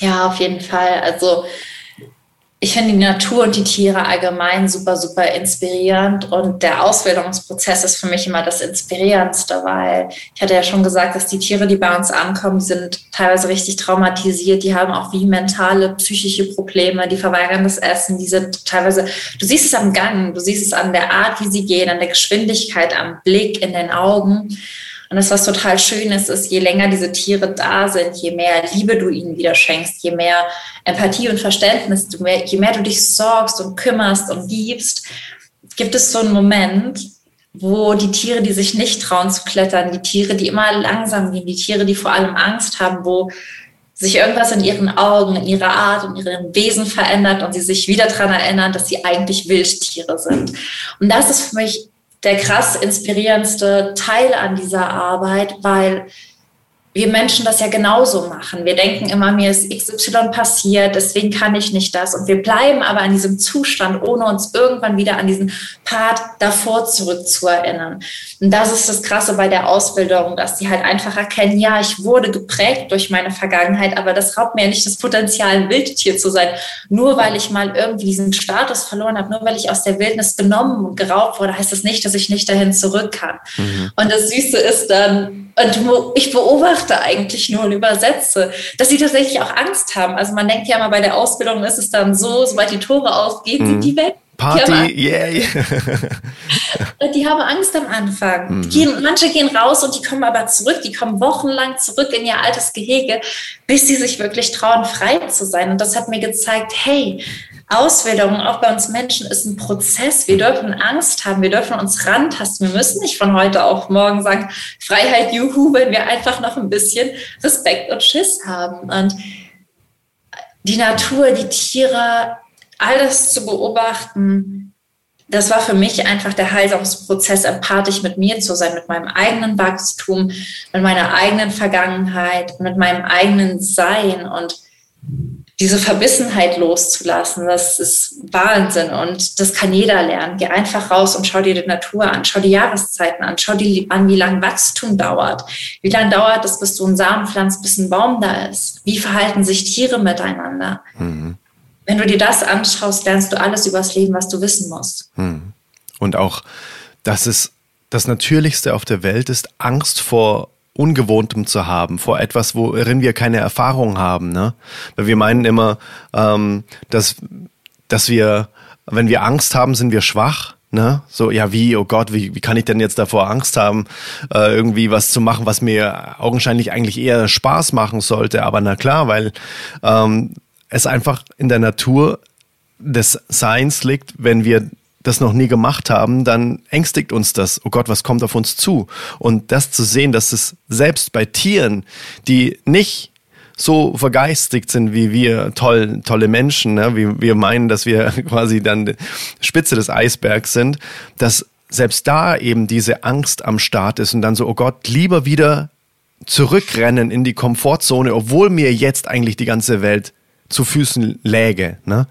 Ja, auf jeden Fall. Also ich finde die Natur und die Tiere allgemein super, super inspirierend und der Ausbildungsprozess ist für mich immer das Inspirierendste, weil ich hatte ja schon gesagt, dass die Tiere, die bei uns ankommen, sind teilweise richtig traumatisiert, die haben auch wie mentale, psychische Probleme, die verweigern das Essen, die sind teilweise, du siehst es am Gang, du siehst es an der Art, wie sie gehen, an der Geschwindigkeit, am Blick, in den Augen. Und das, was total schön ist, ist, je länger diese Tiere da sind, je mehr Liebe du ihnen wieder schenkst, je mehr Empathie und Verständnis, du mehr, je mehr du dich sorgst und kümmerst und gibst, gibt es so einen Moment, wo die Tiere, die sich nicht trauen zu klettern, die Tiere, die immer langsam gehen, die Tiere, die vor allem Angst haben, wo sich irgendwas in ihren Augen, in ihrer Art und ihrem Wesen verändert und sie sich wieder daran erinnern, dass sie eigentlich Wildtiere sind. Und das ist für mich der krass inspirierendste Teil an dieser Arbeit, weil wir Menschen das ja genauso machen. Wir denken immer, mir ist XY passiert, deswegen kann ich nicht das. Und wir bleiben aber in diesem Zustand, ohne uns irgendwann wieder an diesen Part davor zurückzuerinnern. Und das ist das Krasse bei der Ausbildung, dass die halt einfach erkennen, ja, ich wurde geprägt durch meine Vergangenheit, aber das raubt mir ja nicht das Potenzial, ein Wildtier zu sein. Nur weil ich mal irgendwie diesen Status verloren habe, nur weil ich aus der Wildnis genommen und geraubt wurde, heißt das nicht, dass ich nicht dahin zurück kann. Mhm. Und das Süße ist dann, und ich beobachte eigentlich nur und übersetze, dass sie tatsächlich auch Angst haben. Also man denkt ja mal, bei der Ausbildung ist es dann so, sobald die Tore aufgehen, mhm. sind die weg. Party, die yeah. die haben Angst am Anfang. Mhm. Gehen, manche gehen raus und die kommen aber zurück. Die kommen wochenlang zurück in ihr altes Gehege, bis sie sich wirklich trauen, frei zu sein. Und das hat mir gezeigt, hey, Ausbildung, auch bei uns Menschen, ist ein Prozess. Wir dürfen Angst haben, wir dürfen uns rantasten. Wir müssen nicht von heute auf morgen sagen, Freiheit, juhu, wenn wir einfach noch ein bisschen Respekt und Schiss haben. Und die Natur, die Tiere, alles zu beobachten, das war für mich einfach der Heilungsprozess, empathisch mit mir zu sein, mit meinem eigenen Wachstum, mit meiner eigenen Vergangenheit, mit meinem eigenen Sein und diese Verbissenheit loszulassen, das ist Wahnsinn und das kann jeder lernen. Geh einfach raus und schau dir die Natur an, schau die Jahreszeiten an, schau dir an, wie lange Wachstum dauert. Wie lange dauert es, bis du einen Samen pflanzt, bis ein Baum da ist? Wie verhalten sich Tiere miteinander? Mhm. Wenn du dir das anschaust, lernst du alles über das Leben, was du wissen musst. Mhm. Und auch, dass es das Natürlichste auf der Welt ist, Angst vor Ungewohntem zu haben, vor etwas, worin wir keine Erfahrung haben. Ne? Weil wir meinen immer, ähm, dass, dass wir, wenn wir Angst haben, sind wir schwach. Ne? So, ja, wie, oh Gott, wie, wie kann ich denn jetzt davor Angst haben, äh, irgendwie was zu machen, was mir augenscheinlich eigentlich eher Spaß machen sollte. Aber na klar, weil ähm, es einfach in der Natur des Seins liegt, wenn wir das noch nie gemacht haben, dann ängstigt uns das. Oh Gott, was kommt auf uns zu? Und das zu sehen, dass es selbst bei Tieren, die nicht so vergeistigt sind wie wir toll, tolle Menschen, ne? wie wir meinen, dass wir quasi dann Spitze des Eisbergs sind, dass selbst da eben diese Angst am Start ist und dann so, oh Gott, lieber wieder zurückrennen in die Komfortzone, obwohl mir jetzt eigentlich die ganze Welt zu Füßen läge. Ne?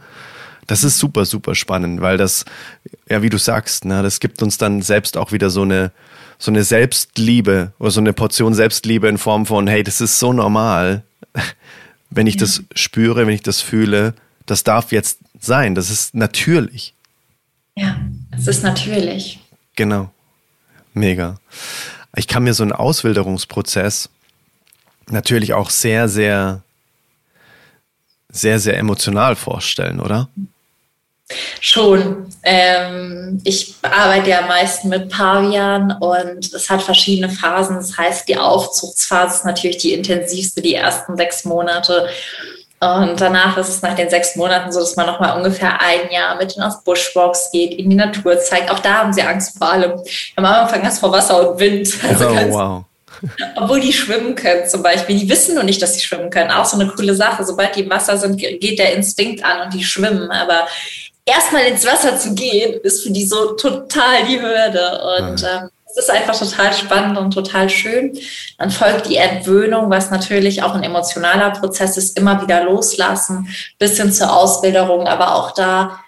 Das ist super, super spannend, weil das, ja, wie du sagst, ne, das gibt uns dann selbst auch wieder so eine, so eine Selbstliebe oder so eine Portion Selbstliebe in Form von, hey, das ist so normal, wenn ich ja. das spüre, wenn ich das fühle, das darf jetzt sein, das ist natürlich. Ja, es ist natürlich. Genau. Mega. Ich kann mir so einen Auswilderungsprozess natürlich auch sehr, sehr, sehr, sehr emotional vorstellen, oder? Schon. Ähm, ich arbeite ja meist mit Pavian und es hat verschiedene Phasen. Das heißt, die Aufzugsphase ist natürlich die intensivste, die ersten sechs Monate. Und danach ist es nach den sechs Monaten so, dass man nochmal ungefähr ein Jahr mit ihnen auf Bushwalks geht, in die Natur zeigt. Auch da haben sie Angst vor allem. Am Anfang Angst vor Wasser und Wind. Also oh, wow. Obwohl die schwimmen können zum Beispiel. Die wissen nur nicht, dass sie schwimmen können. Auch so eine coole Sache. Sobald die im Wasser sind, geht der Instinkt an und die schwimmen. Aber erstmal ins Wasser zu gehen, ist für die so total die Hürde. Und ähm, es ist einfach total spannend und total schön. Dann folgt die Entwöhnung, was natürlich auch ein emotionaler Prozess ist, immer wieder loslassen, bis hin zur Ausbilderung, aber auch da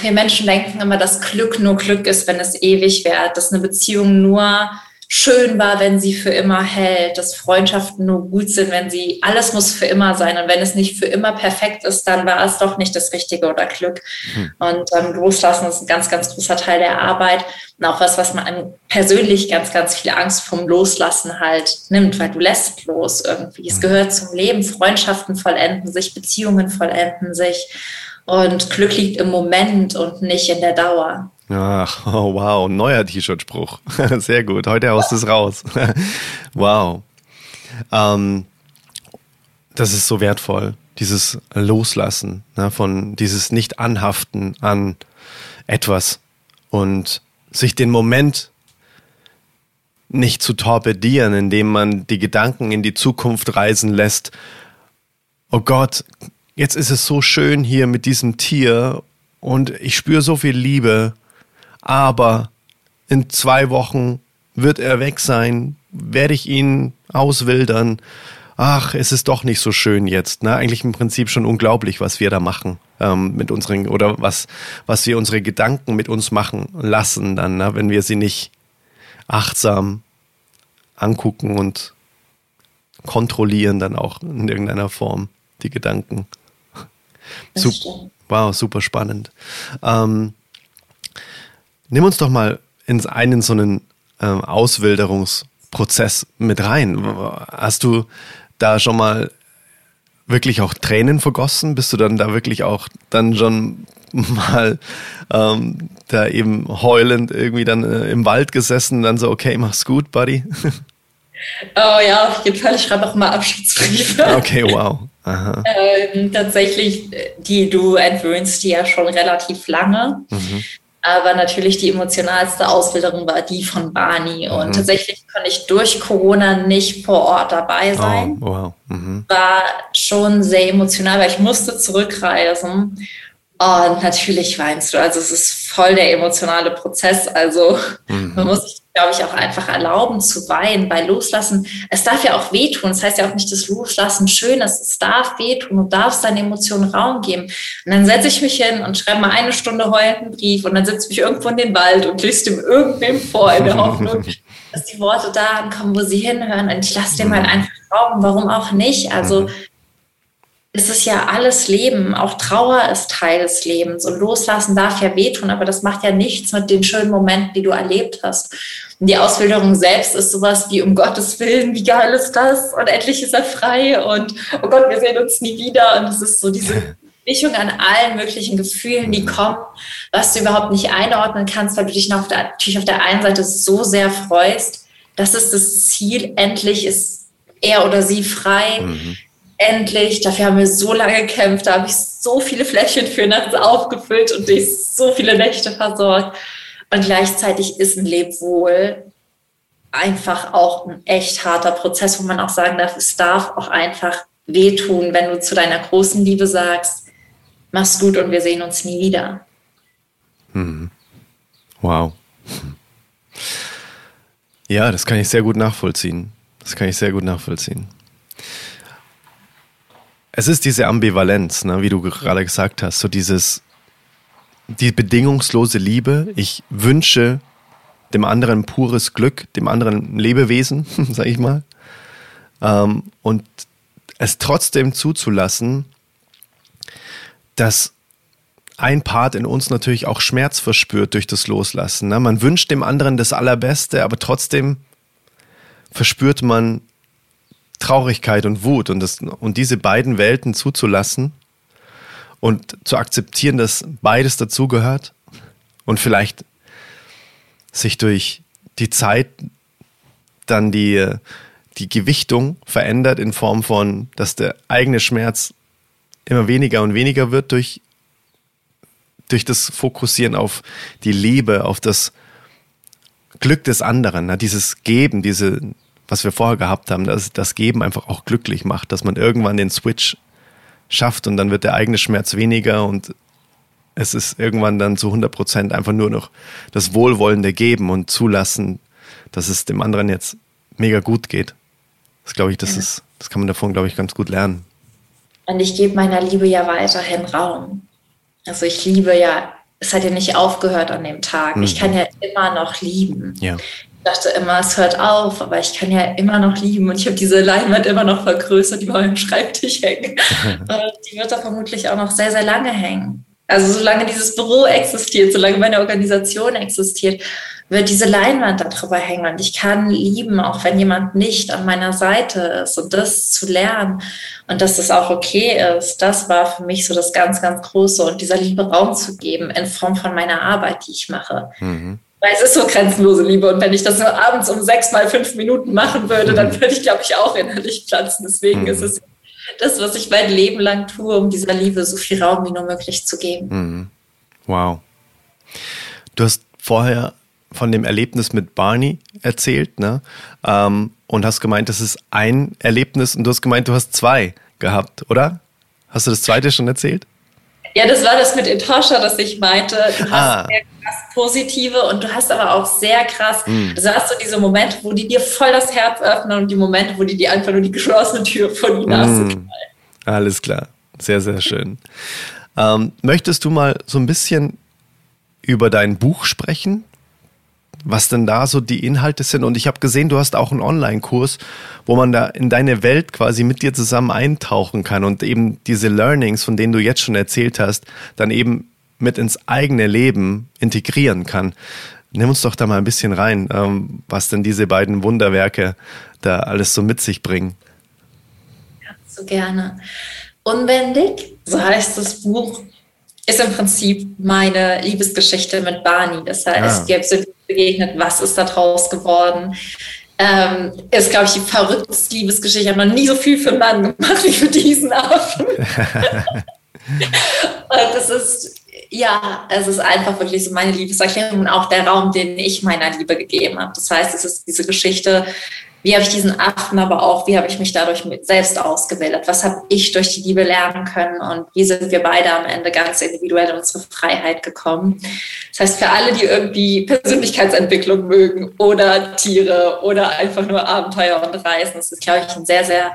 wir Menschen denken immer, dass Glück nur Glück ist, wenn es ewig währt, dass eine Beziehung nur schön war, wenn sie für immer hält, dass Freundschaften nur gut sind, wenn sie, alles muss für immer sein. Und wenn es nicht für immer perfekt ist, dann war es doch nicht das Richtige oder Glück. Mhm. Und ähm, loslassen ist ein ganz, ganz großer Teil der Arbeit. Und auch was, was man persönlich ganz, ganz viel Angst vom Loslassen halt nimmt, weil du lässt los irgendwie. Es hm. gehört zum Leben. Freundschaften vollenden sich, Beziehungen vollenden sich. Und Glück liegt im Moment und nicht in der Dauer. Ach, oh, wow, neuer T-Shirt-Spruch. Sehr gut. Heute haust du es raus. wow. Ähm, das ist so wertvoll, dieses Loslassen ne, von dieses Nicht-Anhaften an etwas und sich den Moment nicht zu torpedieren, indem man die Gedanken in die Zukunft reisen lässt. Oh Gott, jetzt ist es so schön hier mit diesem Tier und ich spüre so viel Liebe, aber in zwei Wochen wird er weg sein, werde ich ihn auswildern. Ach, es ist doch nicht so schön jetzt. Ne? Eigentlich im Prinzip schon unglaublich, was wir da machen ähm, mit unseren oder was was wir unsere Gedanken mit uns machen lassen dann, ne? wenn wir sie nicht achtsam angucken und kontrollieren dann auch in irgendeiner Form die Gedanken. Super, wow, super spannend. Ähm, nimm uns doch mal in einen so einen ähm, Auswilderungsprozess mit rein. Hast du da schon mal wirklich auch Tränen vergossen? Bist du dann da wirklich auch dann schon mal ähm, da eben heulend irgendwie dann äh, im Wald gesessen, dann so, okay, mach's gut, Buddy? Oh ja, auf jeden Fall. Ich schreibe auch mal Abschiedsbriefe. Okay, wow. Ähm, tatsächlich, die du entwöhnst die ja schon relativ lange. Mhm. Aber natürlich die emotionalste Ausbilderung war die von Barney. Mhm. Und tatsächlich konnte ich durch Corona nicht vor Ort dabei oh, sein. Oh, wow. Mhm. War schon sehr emotional, weil ich musste zurückreisen. Und natürlich weinst du. Also es ist voll der emotionale Prozess. Also mhm. man muss sich, glaube ich, auch einfach erlauben zu weinen. Bei Loslassen, es darf ja auch wehtun. Das heißt ja auch nicht, dass Loslassen schön ist. Es darf wehtun. Du darfst deinen Emotionen Raum geben. Und dann setze ich mich hin und schreibe mal eine Stunde heulend einen Brief und dann setze ich mich irgendwo in den Wald und lese dem irgendwem vor in der Hoffnung, dass die Worte da ankommen, wo sie hinhören. Und ich lasse dem halt mhm. einfach Raum. Warum auch nicht? Also mhm es ist ja alles Leben, auch Trauer ist Teil des Lebens und loslassen darf ja wehtun, aber das macht ja nichts mit den schönen Momenten, die du erlebt hast. Und die Ausbildung selbst ist sowas wie, um Gottes Willen, wie geil ist das? Und endlich ist er frei und, oh Gott, wir sehen uns nie wieder. Und es ist so diese Mischung an allen möglichen Gefühlen, die kommen, was du überhaupt nicht einordnen kannst, weil du dich auf der, natürlich auf der einen Seite so sehr freust. Das ist das Ziel. Endlich ist er oder sie frei. Mhm endlich, dafür haben wir so lange gekämpft, da habe ich so viele Fläschchen für nachts aufgefüllt und dich so viele Nächte versorgt. Und gleichzeitig ist ein Lebwohl einfach auch ein echt harter Prozess, wo man auch sagen darf, es darf auch einfach wehtun, wenn du zu deiner großen Liebe sagst, mach's gut und wir sehen uns nie wieder. Hm. Wow. Ja, das kann ich sehr gut nachvollziehen. Das kann ich sehr gut nachvollziehen. Es ist diese Ambivalenz, ne, wie du gerade gesagt hast, so dieses, die bedingungslose Liebe. Ich wünsche dem anderen pures Glück, dem anderen Lebewesen, sag ich mal. Ähm, und es trotzdem zuzulassen, dass ein Part in uns natürlich auch Schmerz verspürt durch das Loslassen. Ne? Man wünscht dem anderen das Allerbeste, aber trotzdem verspürt man Traurigkeit und Wut und, das, und diese beiden Welten zuzulassen und zu akzeptieren, dass beides dazugehört und vielleicht sich durch die Zeit dann die, die Gewichtung verändert in Form von, dass der eigene Schmerz immer weniger und weniger wird durch, durch das Fokussieren auf die Liebe, auf das Glück des anderen, dieses Geben, diese, was wir vorher gehabt haben, dass das Geben einfach auch glücklich macht, dass man irgendwann den Switch schafft und dann wird der eigene Schmerz weniger und es ist irgendwann dann zu 100 Prozent einfach nur noch das Wohlwollende geben und zulassen, dass es dem anderen jetzt mega gut geht. Das glaube ich, das ja. ist, das kann man davon, glaube ich, ganz gut lernen. Und ich gebe meiner Liebe ja weiterhin Raum. Also ich liebe ja, es hat ja nicht aufgehört an dem Tag. Mhm. Ich kann ja immer noch lieben. Ja dachte immer, es hört auf, aber ich kann ja immer noch lieben und ich habe diese Leinwand immer noch vergrößert, die bei meinem Schreibtisch hängt. die wird da vermutlich auch noch sehr, sehr lange hängen. Also solange dieses Büro existiert, solange meine Organisation existiert, wird diese Leinwand darüber hängen und ich kann lieben, auch wenn jemand nicht an meiner Seite ist und das zu lernen und dass das auch okay ist, das war für mich so das ganz, ganz Große und dieser Liebe Raum zu geben in Form von meiner Arbeit, die ich mache. Mhm. Weil es ist so grenzenlose Liebe und wenn ich das nur abends um sechs mal fünf Minuten machen würde, dann mhm. würde ich, glaube ich, auch innerlich platzen. Deswegen mhm. ist es das, was ich mein Leben lang tue, um dieser Liebe so viel Raum wie nur möglich zu geben. Mhm. Wow. Du hast vorher von dem Erlebnis mit Barney erzählt, ne? Ähm, und hast gemeint, das ist ein Erlebnis und du hast gemeint, du hast zwei gehabt, oder? Hast du das zweite schon erzählt? Ja, das war das mit Etosha, das ich meinte. Du hast ah. Krass positive und du hast aber auch sehr krass, mm. also hast du diese Momente, wo die dir voll das Herz öffnen und die Momente, wo die dir einfach nur die geschlossene Tür vor die Nase knallen. Alles klar. Sehr, sehr schön. ähm, möchtest du mal so ein bisschen über dein Buch sprechen? was denn da so die Inhalte sind. Und ich habe gesehen, du hast auch einen Online-Kurs, wo man da in deine Welt quasi mit dir zusammen eintauchen kann und eben diese Learnings, von denen du jetzt schon erzählt hast, dann eben mit ins eigene Leben integrieren kann. Nimm uns doch da mal ein bisschen rein, ähm, was denn diese beiden Wunderwerke da alles so mit sich bringen. Ja, so gerne. Unbändig, so heißt das Buch, ist im Prinzip meine Liebesgeschichte mit Barney. Das heißt, ich habe so begegnet, was ist da draus geworden. Ähm, ist, glaube ich, die verrückteste Liebesgeschichte. Ich habe noch nie so viel für einen Mann gemacht wie für diesen Affen. und es ist, ja, es ist einfach wirklich so meine Liebeserklärung und auch der Raum, den ich meiner Liebe gegeben habe. Das heißt, es ist diese Geschichte wie habe ich diesen Achten, aber auch, wie habe ich mich dadurch selbst ausgebildet? Was habe ich durch die Liebe lernen können? Und wie sind wir beide am Ende ganz individuell in unsere Freiheit gekommen? Das heißt, für alle, die irgendwie Persönlichkeitsentwicklung mögen oder Tiere oder einfach nur Abenteuer und Reisen, das ist, glaube ich, ein sehr, sehr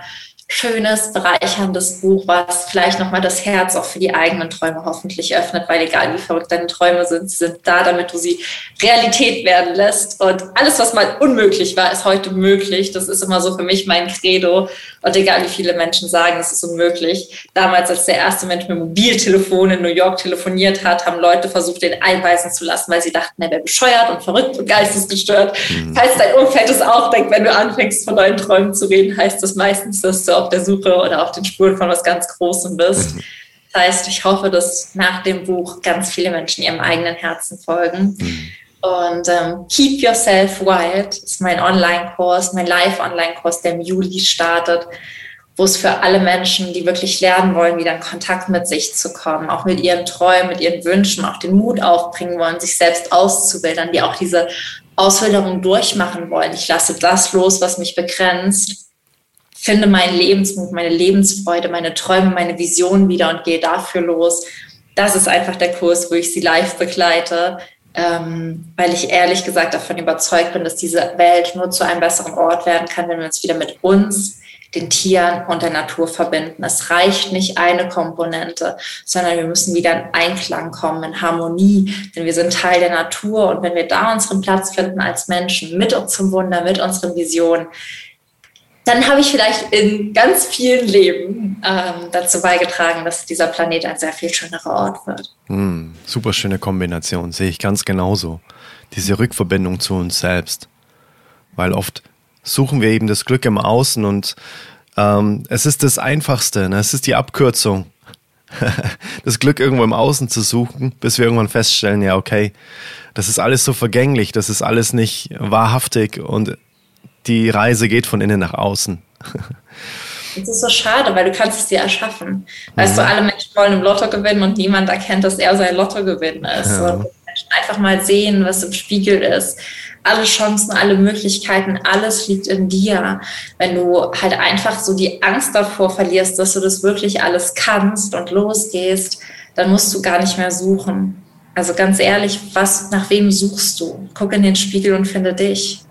schönes, bereicherndes Buch, was vielleicht nochmal das Herz auch für die eigenen Träume hoffentlich öffnet, weil egal wie verrückt deine Träume sind, sie sind da, damit du sie Realität werden lässt. Und alles, was mal unmöglich war, ist heute möglich. Das ist immer so für mich mein Credo. Und egal wie viele Menschen sagen, es ist unmöglich. Damals, als der erste Mensch mit Mobiltelefon in New York telefoniert hat, haben Leute versucht, den einweisen zu lassen, weil sie dachten, er wäre bescheuert und verrückt und geistesgestört. Mhm. Falls dein Umfeld es auch denkt, wenn du anfängst, von neuen Träumen zu reden, heißt das meistens, dass du auf der Suche oder auf den Spuren von was ganz Großem bist. Mhm. Das heißt, ich hoffe, dass nach dem Buch ganz viele Menschen ihrem eigenen Herzen folgen. Mhm. Und ähm, Keep Yourself Wild ist mein Online-Kurs, mein Live-Online-Kurs, der im Juli startet, wo es für alle Menschen, die wirklich lernen wollen, wieder in Kontakt mit sich zu kommen, auch mit ihren Träumen, mit ihren Wünschen, auch den Mut aufbringen wollen, sich selbst auszubilden, die auch diese Auswilderung durchmachen wollen. Ich lasse das los, was mich begrenzt finde meinen Lebensmut, meine Lebensfreude, meine Träume, meine Visionen wieder und gehe dafür los. Das ist einfach der Kurs, wo ich sie live begleite, ähm, weil ich ehrlich gesagt davon überzeugt bin, dass diese Welt nur zu einem besseren Ort werden kann, wenn wir uns wieder mit uns, den Tieren und der Natur verbinden. Es reicht nicht eine Komponente, sondern wir müssen wieder in Einklang kommen, in Harmonie, denn wir sind Teil der Natur und wenn wir da unseren Platz finden als Menschen mit unserem Wunder, mit unseren Visionen, dann habe ich vielleicht in ganz vielen Leben ähm, dazu beigetragen, dass dieser Planet ein sehr viel schönerer Ort wird. Mm, super schöne Kombination, sehe ich ganz genauso. Diese Rückverbindung zu uns selbst. Weil oft suchen wir eben das Glück im Außen und ähm, es ist das Einfachste, ne? es ist die Abkürzung. das Glück irgendwo im Außen zu suchen, bis wir irgendwann feststellen, ja, okay, das ist alles so vergänglich, das ist alles nicht wahrhaftig und die Reise geht von innen nach außen. Das ist so schade, weil du kannst es dir erschaffen. Weißt mhm. du, alle Menschen wollen im Lotto gewinnen und niemand erkennt, dass er sein Lottogewinn ist. Ja. Und Menschen einfach mal sehen, was im Spiegel ist. Alle Chancen, alle Möglichkeiten, alles liegt in dir. Wenn du halt einfach so die Angst davor verlierst, dass du das wirklich alles kannst und losgehst, dann musst du gar nicht mehr suchen. Also ganz ehrlich, was, nach wem suchst du? Guck in den Spiegel und finde dich.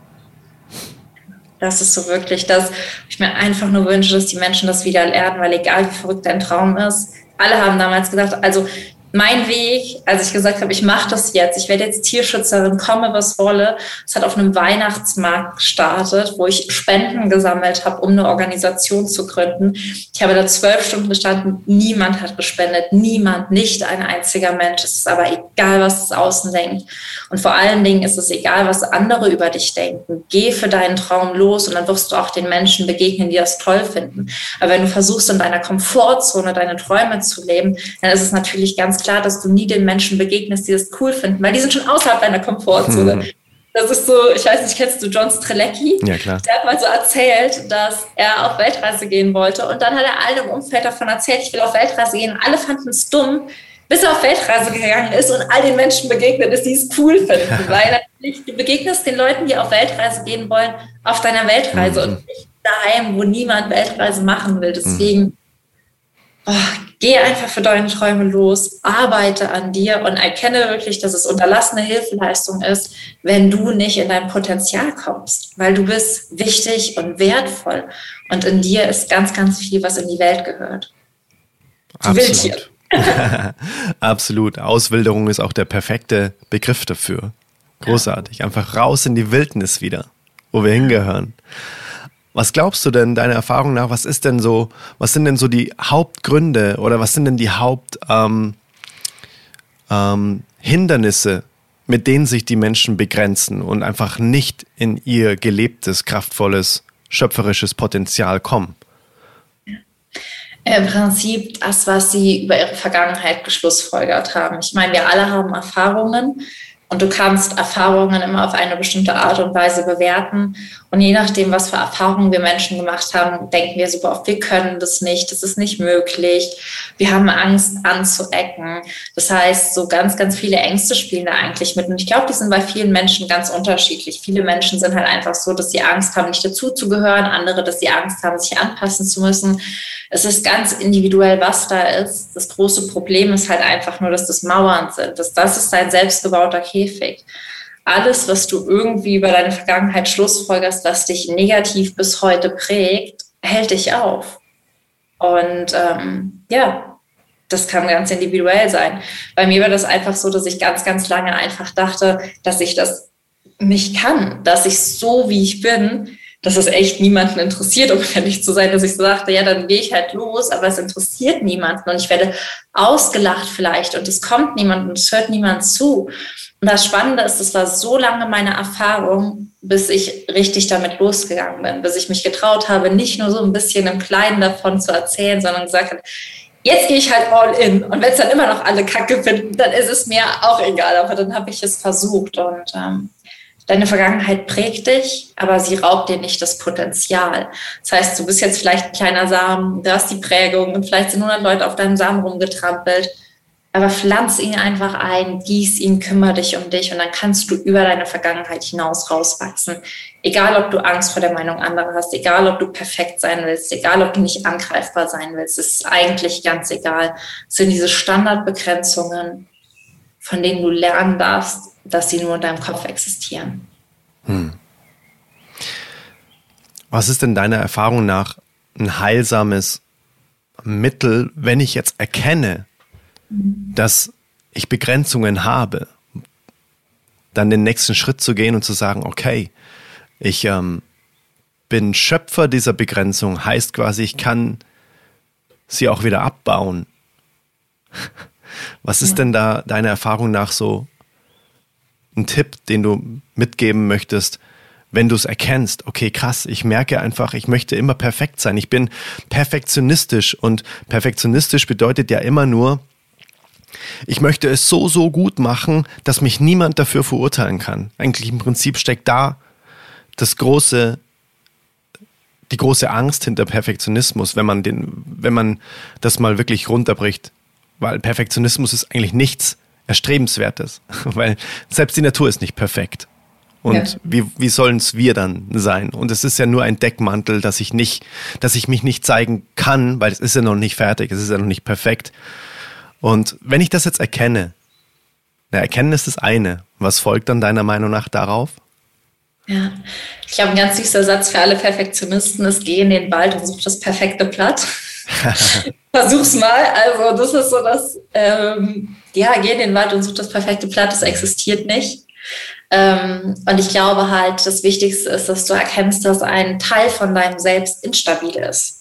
Das ist so wirklich das, ich mir einfach nur wünsche, dass die Menschen das wieder lernen, weil egal wie verrückt dein Traum ist, alle haben damals gesagt, also mein Weg, als ich gesagt habe, ich mache das jetzt, ich werde jetzt Tierschützerin, komme was wolle, es hat auf einem Weihnachtsmarkt gestartet, wo ich Spenden gesammelt habe, um eine Organisation zu gründen. Ich habe da zwölf Stunden gestanden, niemand hat gespendet, niemand, nicht ein einziger Mensch. Es ist aber egal, was das Außen denkt. Und vor allen Dingen ist es egal, was andere über dich denken. Geh für deinen Traum los und dann wirst du auch den Menschen begegnen, die das toll finden. Aber wenn du versuchst, in deiner Komfortzone deine Träume zu leben, dann ist es natürlich ganz klar, dass du nie den Menschen begegnest, die das cool finden, weil die sind schon außerhalb deiner Komfortzone. Hm. Das ist so, ich weiß nicht, kennst du John Strelecki? Ja, klar. Der hat mal so erzählt, dass er auf Weltreise gehen wollte. Und dann hat er allen im Umfeld davon erzählt, ich will auf Weltreise gehen. Alle fanden es dumm, bis er auf Weltreise gegangen ist und all den Menschen begegnet ist, die es cool finden. weil natürlich, du begegnest den Leuten, die auf Weltreise gehen wollen, auf deiner Weltreise mhm. und nicht daheim, wo niemand Weltreise machen will. Deswegen mhm oh, geh einfach für deine Träume los, arbeite an dir und erkenne wirklich, dass es unterlassene Hilfeleistung ist, wenn du nicht in dein Potenzial kommst, weil du bist wichtig und wertvoll und in dir ist ganz, ganz viel, was in die Welt gehört. Absolut. Absolut. Auswilderung ist auch der perfekte Begriff dafür. Großartig. Einfach raus in die Wildnis wieder, wo wir hingehören. Was glaubst du denn, deiner Erfahrung nach, was ist denn so, was sind denn so die Hauptgründe oder was sind denn die Haupthindernisse, ähm, ähm, mit denen sich die Menschen begrenzen und einfach nicht in ihr gelebtes, kraftvolles, schöpferisches Potenzial kommen? Im Prinzip das, was sie über ihre Vergangenheit geschlussfolgert haben. Ich meine, wir alle haben Erfahrungen und du kannst Erfahrungen immer auf eine bestimmte Art und Weise bewerten. Und je nachdem, was für Erfahrungen wir Menschen gemacht haben, denken wir super oft, wir können das nicht, das ist nicht möglich. Wir haben Angst anzuecken. Das heißt, so ganz, ganz viele Ängste spielen da eigentlich mit. Und ich glaube, die sind bei vielen Menschen ganz unterschiedlich. Viele Menschen sind halt einfach so, dass sie Angst haben, nicht dazuzugehören. Andere, dass sie Angst haben, sich anpassen zu müssen. Es ist ganz individuell, was da ist. Das große Problem ist halt einfach nur, dass das Mauern sind. Dass das ist dein selbstgebauter Käfig. Alles, was du irgendwie über deine Vergangenheit schlussfolgerst, was dich negativ bis heute prägt, hält dich auf. Und ähm, ja, das kann ganz individuell sein. Bei mir war das einfach so, dass ich ganz, ganz lange einfach dachte, dass ich das nicht kann, dass ich so, wie ich bin, dass es echt niemanden interessiert, um ehrlich zu sein, dass ich so sagte, ja, dann gehe ich halt los, aber es interessiert niemanden und ich werde ausgelacht vielleicht und es kommt niemand und es hört niemand zu. Und das Spannende ist, es war so lange meine Erfahrung, bis ich richtig damit losgegangen bin, bis ich mich getraut habe, nicht nur so ein bisschen im Kleinen davon zu erzählen, sondern gesagt habe, jetzt gehe ich halt all in. Und wenn es dann immer noch alle Kacke finden, dann ist es mir auch egal. Aber dann habe ich es versucht. Und ähm, Deine Vergangenheit prägt dich, aber sie raubt dir nicht das Potenzial. Das heißt, du bist jetzt vielleicht ein kleiner Samen, du hast die Prägung und vielleicht sind 100 Leute auf deinem Samen rumgetrampelt. Aber pflanz ihn einfach ein, gieß ihn, kümmere dich um dich und dann kannst du über deine Vergangenheit hinaus rauswachsen. Egal, ob du Angst vor der Meinung anderer hast, egal, ob du perfekt sein willst, egal, ob du nicht angreifbar sein willst, es ist eigentlich ganz egal. Es sind diese Standardbegrenzungen, von denen du lernen darfst, dass sie nur in deinem Kopf existieren. Hm. Was ist denn deiner Erfahrung nach ein heilsames Mittel, wenn ich jetzt erkenne. Dass ich Begrenzungen habe, dann den nächsten Schritt zu gehen und zu sagen, okay, ich ähm, bin Schöpfer dieser Begrenzung, heißt quasi, ich kann sie auch wieder abbauen. Was ist denn da deiner Erfahrung nach so ein Tipp, den du mitgeben möchtest, wenn du es erkennst, okay, krass, ich merke einfach, ich möchte immer perfekt sein. Ich bin perfektionistisch und perfektionistisch bedeutet ja immer nur, ich möchte es so, so gut machen, dass mich niemand dafür verurteilen kann. Eigentlich im Prinzip steckt da das große, die große Angst hinter Perfektionismus, wenn man den, wenn man das mal wirklich runterbricht. Weil Perfektionismus ist eigentlich nichts, Erstrebenswertes, weil selbst die Natur ist nicht perfekt. Und ja. wie, wie sollen es wir dann sein? Und es ist ja nur ein Deckmantel, dass ich nicht, dass ich mich nicht zeigen kann, weil es ist ja noch nicht fertig, es ist ja noch nicht perfekt. Und wenn ich das jetzt erkenne, na, erkennen ist das eine. Was folgt dann deiner Meinung nach darauf? Ja, ich glaube, ein ganz süßer Satz für alle Perfektionisten ist, geh in den Wald und such das perfekte Blatt. Versuch's mal. Also das ist so das, ähm, ja, geh in den Wald und such das perfekte Blatt, das existiert nicht. Ähm, und ich glaube halt, das Wichtigste ist, dass du erkennst, dass ein Teil von deinem Selbst instabil ist.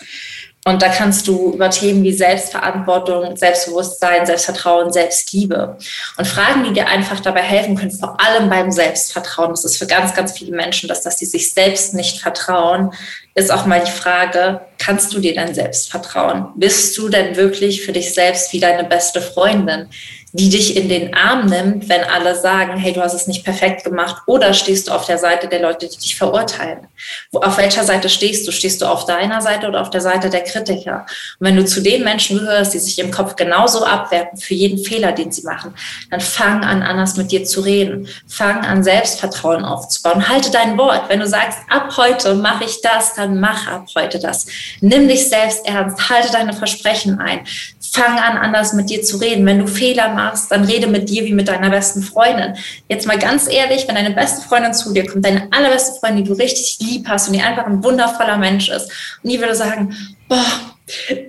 Und da kannst du über Themen wie Selbstverantwortung, Selbstbewusstsein, Selbstvertrauen, Selbstliebe und Fragen, die dir einfach dabei helfen können, vor allem beim Selbstvertrauen. Das ist für ganz, ganz viele Menschen, dass, dass die sich selbst nicht vertrauen, ist auch mal die Frage, kannst du dir denn selbst vertrauen? Bist du denn wirklich für dich selbst wie deine beste Freundin? Die dich in den Arm nimmt, wenn alle sagen, hey, du hast es nicht perfekt gemacht, oder stehst du auf der Seite der Leute, die dich verurteilen? Wo, auf welcher Seite stehst du? Stehst du auf deiner Seite oder auf der Seite der Kritiker? Und wenn du zu den Menschen gehörst, die sich im Kopf genauso abwerten für jeden Fehler, den sie machen, dann fang an, anders mit dir zu reden. Fang an, Selbstvertrauen aufzubauen. Halte dein Wort. Wenn du sagst, ab heute mache ich das, dann mach ab heute das. Nimm dich selbst ernst. Halte deine Versprechen ein fang an, anders mit dir zu reden. Wenn du Fehler machst, dann rede mit dir wie mit deiner besten Freundin. Jetzt mal ganz ehrlich, wenn deine beste Freundin zu dir kommt, deine allerbeste Freundin, die du richtig lieb hast und die einfach ein wundervoller Mensch ist, und die würde sagen, boah,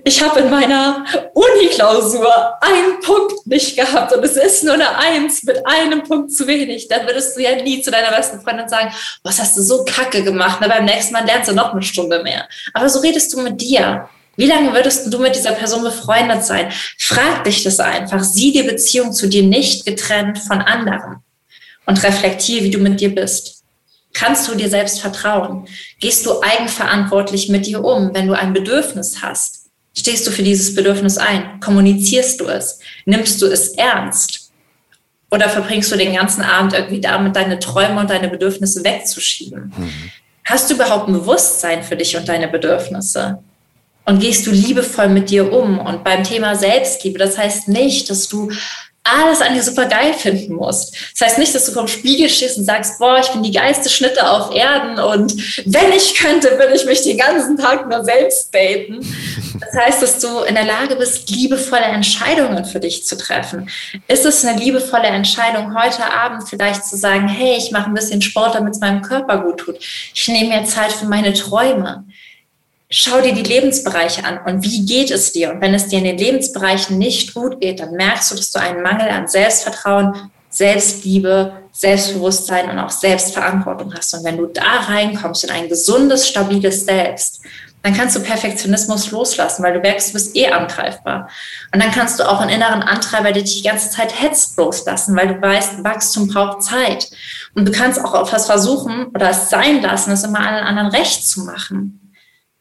ich habe in meiner Uni-Klausur einen Punkt nicht gehabt und es ist nur eine Eins mit einem Punkt zu wenig. Dann würdest du ja nie zu deiner besten Freundin sagen, was hast du so kacke gemacht? Na, beim nächsten Mal lernst du noch eine Stunde mehr. Aber so redest du mit dir. Wie lange würdest du mit dieser Person befreundet sein? Frag dich das einfach. Sieh die Beziehung zu dir nicht getrennt von anderen und reflektier, wie du mit dir bist. Kannst du dir selbst vertrauen? Gehst du eigenverantwortlich mit dir um, wenn du ein Bedürfnis hast? Stehst du für dieses Bedürfnis ein? Kommunizierst du es? Nimmst du es ernst? Oder verbringst du den ganzen Abend irgendwie damit, deine Träume und deine Bedürfnisse wegzuschieben? Mhm. Hast du überhaupt ein Bewusstsein für dich und deine Bedürfnisse? Und gehst du liebevoll mit dir um. Und beim Thema Selbstliebe, das heißt nicht, dass du alles an dir super geil finden musst. Das heißt nicht, dass du vom Spiegel stehst und sagst, boah, ich bin die geilste Schnitte auf Erden und wenn ich könnte, würde ich mich den ganzen Tag nur selbst baiten. Das heißt, dass du in der Lage bist, liebevolle Entscheidungen für dich zu treffen. Ist es eine liebevolle Entscheidung, heute Abend vielleicht zu sagen, hey, ich mache ein bisschen Sport, damit es meinem Körper gut tut. Ich nehme mir Zeit für meine Träume schau dir die Lebensbereiche an und wie geht es dir? Und wenn es dir in den Lebensbereichen nicht gut geht, dann merkst du, dass du einen Mangel an Selbstvertrauen, Selbstliebe, Selbstbewusstsein und auch Selbstverantwortung hast. Und wenn du da reinkommst in ein gesundes, stabiles Selbst, dann kannst du Perfektionismus loslassen, weil du merkst, du bist eh angreifbar. Und dann kannst du auch einen inneren Antreiber, der dich die ganze Zeit hetzt, loslassen, weil du weißt, Wachstum braucht Zeit. Und du kannst auch etwas versuchen oder es sein lassen, es immer allen anderen recht zu machen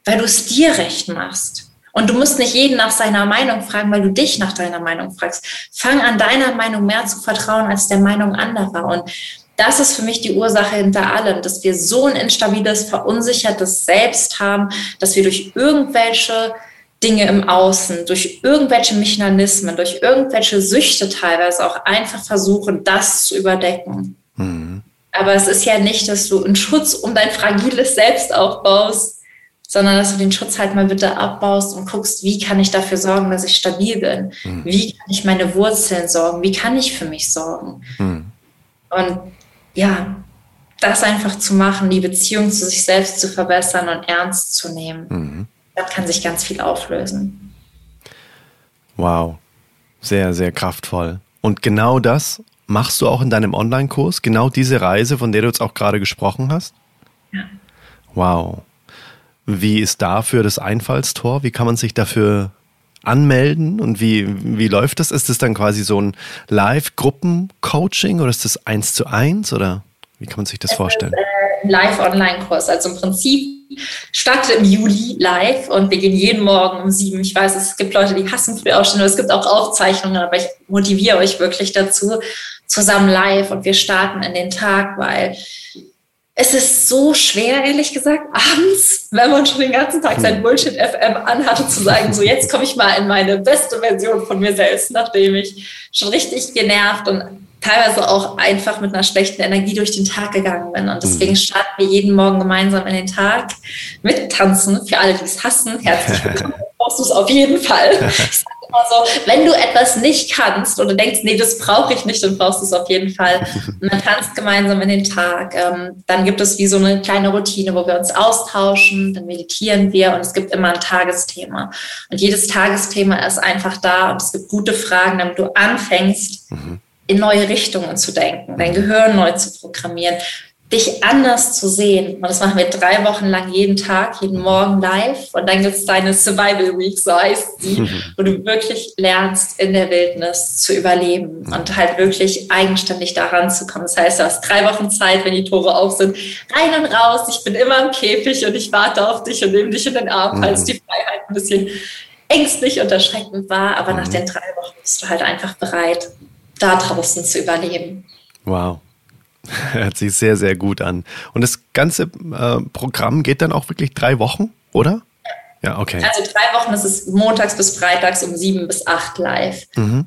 weil du es dir recht machst. Und du musst nicht jeden nach seiner Meinung fragen, weil du dich nach deiner Meinung fragst. Fang an, deiner Meinung mehr zu vertrauen als der Meinung anderer. Und das ist für mich die Ursache hinter allem, dass wir so ein instabiles, verunsichertes Selbst haben, dass wir durch irgendwelche Dinge im Außen, durch irgendwelche Mechanismen, durch irgendwelche Süchte teilweise auch einfach versuchen, das zu überdecken. Mhm. Aber es ist ja nicht, dass du einen Schutz um dein fragiles Selbst aufbaust, sondern dass du den Schutz halt mal bitte abbaust und guckst, wie kann ich dafür sorgen, dass ich stabil bin? Mhm. Wie kann ich meine Wurzeln sorgen? Wie kann ich für mich sorgen? Mhm. Und ja, das einfach zu machen, die Beziehung zu sich selbst zu verbessern und ernst zu nehmen, mhm. dann kann sich ganz viel auflösen. Wow, sehr, sehr kraftvoll. Und genau das machst du auch in deinem Online-Kurs, genau diese Reise, von der du jetzt auch gerade gesprochen hast? Ja. Wow. Wie ist dafür das Einfallstor? Wie kann man sich dafür anmelden und wie, wie läuft das? Ist das dann quasi so ein Live-Gruppen-Coaching oder ist das eins zu eins oder wie kann man sich das es vorstellen? Ist, äh, ein Live-Online-Kurs, also im Prinzip statt im Juli live und wir gehen jeden Morgen um sieben. Ich weiß, es gibt Leute, die hassen Frühaufstehen, es gibt auch Aufzeichnungen, aber ich motiviere euch wirklich dazu, zusammen live und wir starten in den Tag, weil es ist so schwer, ehrlich gesagt, abends, wenn man schon den ganzen Tag sein Bullshit FM anhatte, zu sagen, so jetzt komme ich mal in meine beste Version von mir selbst, nachdem ich schon richtig genervt und teilweise auch einfach mit einer schlechten Energie durch den Tag gegangen bin. Und deswegen mhm. starten wir jeden Morgen gemeinsam in den Tag mit Tanzen. Für alle, die es hassen, herzlich willkommen. Brauchst du es auf jeden Fall. Ich sage immer so, wenn du etwas nicht kannst oder denkst, nee, das brauche ich nicht, dann brauchst du es auf jeden Fall. Und man tanzt gemeinsam in den Tag. Ähm, dann gibt es wie so eine kleine Routine, wo wir uns austauschen, dann meditieren wir und es gibt immer ein Tagesthema. Und jedes Tagesthema ist einfach da und es gibt gute Fragen, damit du anfängst, mhm. in neue Richtungen zu denken, dein Gehirn neu zu programmieren dich anders zu sehen. Und das machen wir drei Wochen lang jeden Tag, jeden Morgen live. Und dann gibt es deine Survival Week, so heißt sie, wo du wirklich lernst, in der Wildnis zu überleben und halt wirklich eigenständig daran zu kommen. Das heißt, du hast drei Wochen Zeit, wenn die Tore auf sind, rein und raus. Ich bin immer im Käfig und ich warte auf dich und nehme dich in den Arm, falls mhm. die Freiheit ein bisschen ängstlich und erschreckend war. Aber nach mhm. den drei Wochen bist du halt einfach bereit, da draußen zu überleben. Wow. Hört sich sehr, sehr gut an. Und das ganze äh, Programm geht dann auch wirklich drei Wochen, oder? Ja, okay. Also drei Wochen, das ist montags bis freitags um sieben bis acht live. Mhm. Ähm,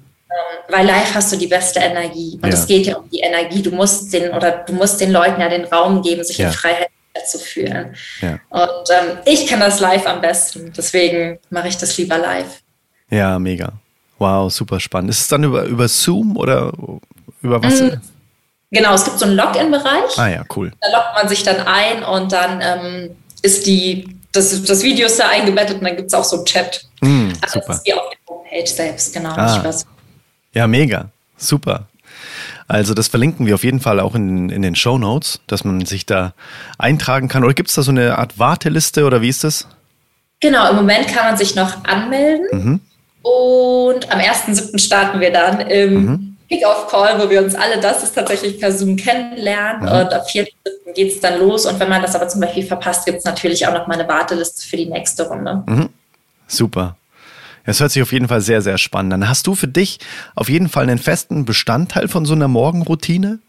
weil live hast du die beste Energie. Und ja. es geht ja um die Energie. Du musst den oder du musst den Leuten ja den Raum geben, sich ja. in Freiheit zu fühlen. Ja. Und ähm, ich kann das live am besten. Deswegen mache ich das lieber live. Ja, mega. Wow, super spannend. Ist es dann über, über Zoom oder über was? Mhm. Genau, es gibt so einen Login-Bereich. Ah ja, cool. Da loggt man sich dann ein und dann ähm, ist die, das, das Video ist da eingebettet und dann gibt es auch so einen Chat. Mm, also super. Das ist wie auf der Homepage selbst, genau. Ah. Ja, mega. Super. Also das verlinken wir auf jeden Fall auch in, in den Show Notes, dass man sich da eintragen kann. Oder gibt es da so eine Art Warteliste oder wie ist das? Genau, im Moment kann man sich noch anmelden. Mhm. Und am 1.7. starten wir dann im mhm. Kick-Off-Call, wo wir uns alle, das ist tatsächlich per Zoom kennenlernen. Ja. Und ab 4. geht es dann los. Und wenn man das aber zum Beispiel verpasst, gibt es natürlich auch noch mal eine Warteliste für die nächste Runde. Mhm. Super. Das hört sich auf jeden Fall sehr, sehr spannend an. Hast du für dich auf jeden Fall einen festen Bestandteil von so einer Morgenroutine?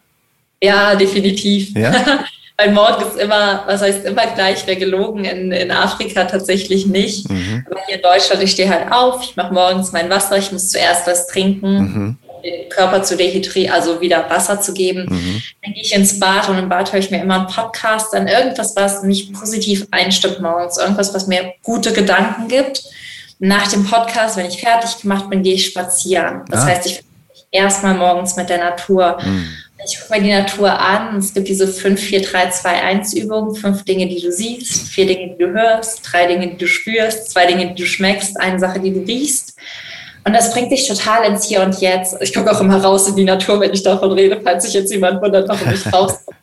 Ja, definitiv. Ja? Weil Morgen ist immer, was heißt immer gleich, wäre gelogen, in, in Afrika tatsächlich nicht. Mhm. Aber hier in Deutschland, ich stehe halt auf, ich mache morgens mein Wasser, ich muss zuerst was trinken. Mhm den Körper zu dehydrieren, also wieder Wasser zu geben. Mhm. Dann gehe ich ins Bad und im Bad höre ich mir immer einen Podcast, dann irgendwas, was mich positiv einstimmt morgens, irgendwas, was mir gute Gedanken gibt. Nach dem Podcast, wenn ich fertig gemacht bin, gehe ich spazieren. Das ah. heißt, ich erstmal morgens mit der Natur. Mhm. Ich gucke mir die Natur an. Es gibt diese 5, 4, 3, 2, 1 Übung. Fünf Dinge, die du siehst, vier Dinge, die du hörst, drei Dinge, die du spürst, zwei Dinge, die du schmeckst, eine Sache, die du riechst. Und das bringt dich total ins Hier und Jetzt. Ich gucke auch immer raus in die Natur, wenn ich davon rede, falls sich jetzt jemand wundert, warum ich rauskomme.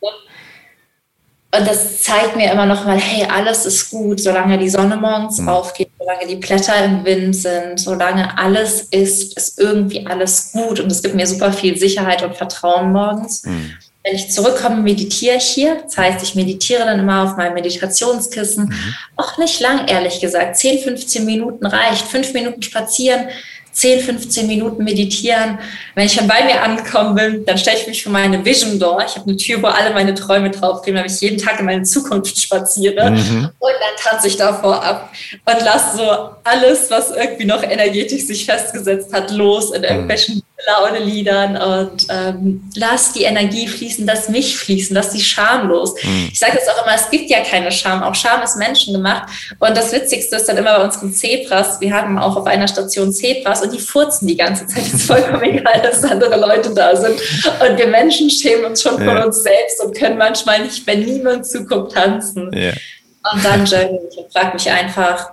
Und das zeigt mir immer noch mal, hey, alles ist gut, solange die Sonne morgens mhm. aufgeht, solange die Blätter im Wind sind, solange alles ist, ist irgendwie alles gut. Und es gibt mir super viel Sicherheit und Vertrauen morgens. Mhm. Wenn ich zurückkomme, meditiere ich hier. Das heißt, ich meditiere dann immer auf meinem Meditationskissen. Mhm. Auch nicht lang, ehrlich gesagt. 10, 15 Minuten reicht. Fünf Minuten spazieren, 10, 15 Minuten meditieren. Wenn ich dann bei mir angekommen bin, dann stelle ich mich vor meine Vision Door. Ich habe eine Tür, wo alle meine Träume draufgehen, weil ich jeden Tag in meine Zukunft spaziere. Mhm. Und dann tanze ich davor ab und lasse so alles, was irgendwie noch energetisch sich festgesetzt hat, los in mhm. Irgendwelchen Laune-Liedern und ähm, lass die Energie fließen, lass mich fließen, lass die Scham los. Mhm. Ich sage jetzt auch immer, es gibt ja keine Scham, auch Scham ist menschengemacht. Und das Witzigste ist dann immer bei unseren Zebras, wir haben auch auf einer Station Zebras und die furzen die ganze Zeit. Es ist vollkommen egal, dass andere Leute da sind. Und wir Menschen schämen uns schon ja. von uns selbst und können manchmal nicht, wenn niemand zuguckt, tanzen. Ja. Und dann journal ich und mich einfach,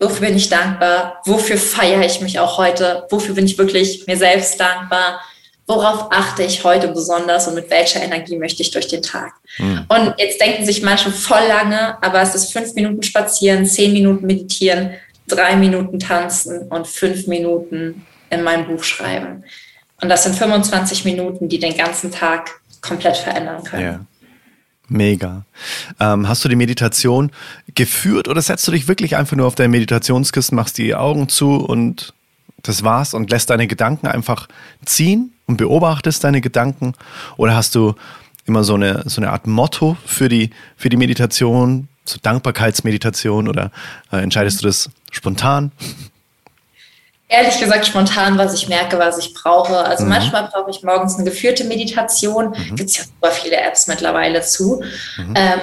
Wofür bin ich dankbar? Wofür feiere ich mich auch heute? Wofür bin ich wirklich mir selbst dankbar? Worauf achte ich heute besonders und mit welcher Energie möchte ich durch den Tag? Mhm. Und jetzt denken sich manche voll lange, aber es ist fünf Minuten spazieren, zehn Minuten meditieren, drei Minuten tanzen und fünf Minuten in meinem Buch schreiben. Und das sind 25 Minuten, die den ganzen Tag komplett verändern können. Ja. Mega. Ähm, hast du die Meditation geführt oder setzt du dich wirklich einfach nur auf dein Meditationskissen, machst die Augen zu und das war's und lässt deine Gedanken einfach ziehen und beobachtest deine Gedanken? Oder hast du immer so eine, so eine Art Motto für die, für die Meditation, so Dankbarkeitsmeditation oder äh, entscheidest du das spontan? Ehrlich gesagt, spontan, was ich merke, was ich brauche. Also mhm. manchmal brauche ich morgens eine geführte Meditation. Mhm. Gibt es ja super viele Apps mittlerweile zu. Mhm. Ähm,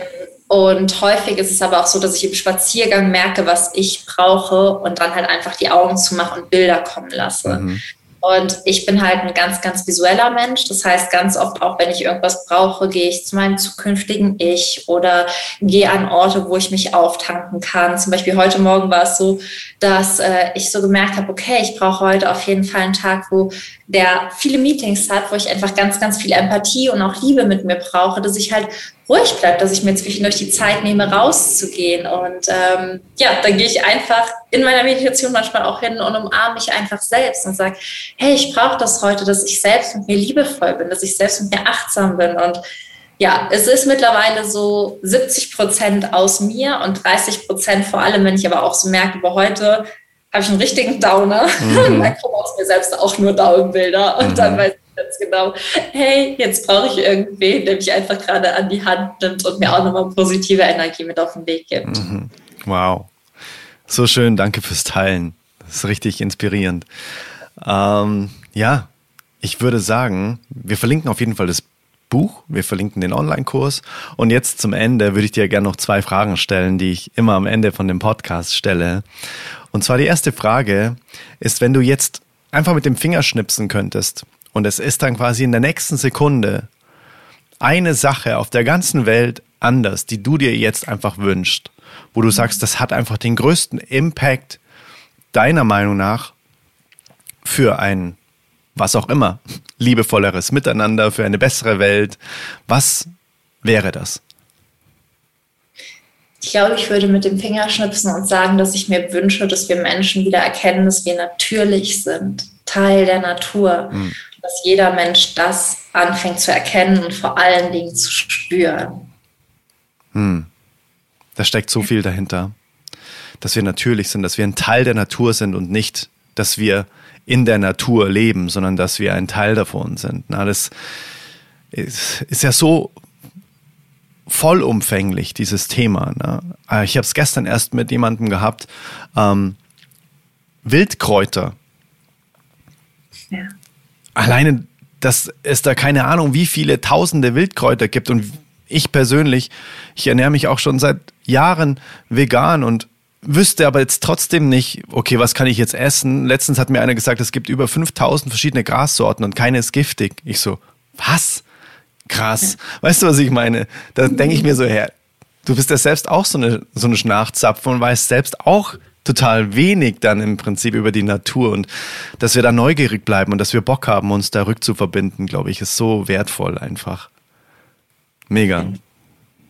Und häufig ist es aber auch so, dass ich im Spaziergang merke, was ich brauche und dann halt einfach die Augen zumache und Bilder kommen lasse. Mhm. Und ich bin halt ein ganz, ganz visueller Mensch. Das heißt, ganz oft auch, wenn ich irgendwas brauche, gehe ich zu meinem zukünftigen Ich oder gehe an Orte, wo ich mich auftanken kann. Zum Beispiel heute Morgen war es so, dass äh, ich so gemerkt habe, okay, ich brauche heute auf jeden Fall einen Tag, wo der viele Meetings hat, wo ich einfach ganz, ganz viel Empathie und auch Liebe mit mir brauche, dass ich halt ruhig bleibe, dass ich mir zwischendurch die Zeit nehme, rauszugehen. Und ähm, ja, dann gehe ich einfach in meiner Meditation manchmal auch hin und umarme mich einfach selbst und sage, hey, ich brauche das heute, dass ich selbst mit mir liebevoll bin, dass ich selbst mit mir achtsam bin. Und ja, es ist mittlerweile so 70 Prozent aus mir und 30 Prozent vor allem, wenn ich aber auch so merke, über heute habe ich einen richtigen Downer. Mhm. dann kommen aus mir selbst auch nur Downbilder und mhm. dann weiß ich ganz genau, hey, jetzt brauche ich irgendwen, der mich einfach gerade an die Hand nimmt und mir auch nochmal positive Energie mit auf den Weg gibt. Mhm. Wow. So schön, danke fürs Teilen. Das ist richtig inspirierend. Ähm, ja, ich würde sagen, wir verlinken auf jeden Fall das Buch, wir verlinken den Online-Kurs. Und jetzt zum Ende würde ich dir gerne noch zwei Fragen stellen, die ich immer am Ende von dem Podcast stelle. Und zwar die erste Frage ist, wenn du jetzt einfach mit dem Finger schnipsen könntest und es ist dann quasi in der nächsten Sekunde eine Sache auf der ganzen Welt anders, die du dir jetzt einfach wünschst, wo du sagst, das hat einfach den größten Impact deiner Meinung nach für ein, was auch immer, liebevolleres Miteinander, für eine bessere Welt. Was wäre das? Ich glaube, ich würde mit dem Finger schnipsen und sagen, dass ich mir wünsche, dass wir Menschen wieder erkennen, dass wir natürlich sind, Teil der Natur. Mhm. Dass jeder Mensch das anfängt zu erkennen und vor allen Dingen zu spüren. Mhm. Da steckt so viel dahinter. Dass wir natürlich sind, dass wir ein Teil der Natur sind und nicht, dass wir in der Natur leben, sondern dass wir ein Teil davon sind. Na, das ist, ist ja so vollumfänglich, dieses Thema. Ne? Äh, ich habe es gestern erst mit jemandem gehabt. Ähm, Wildkräuter. Ja. Alleine, dass es da keine Ahnung, wie viele tausende Wildkräuter gibt. Und ich persönlich, ich ernähre mich auch schon seit Jahren vegan und wüsste aber jetzt trotzdem nicht, okay, was kann ich jetzt essen? Letztens hat mir einer gesagt, es gibt über 5000 verschiedene Grassorten und keine ist giftig. Ich so, was? Krass. Weißt du, was ich meine? Da denke ich mir so her, du bist ja selbst auch so eine, so eine Schnarchzapfe und weißt selbst auch total wenig dann im Prinzip über die Natur und dass wir da neugierig bleiben und dass wir Bock haben, uns da rückzuverbinden, glaube ich, ist so wertvoll einfach. Mega.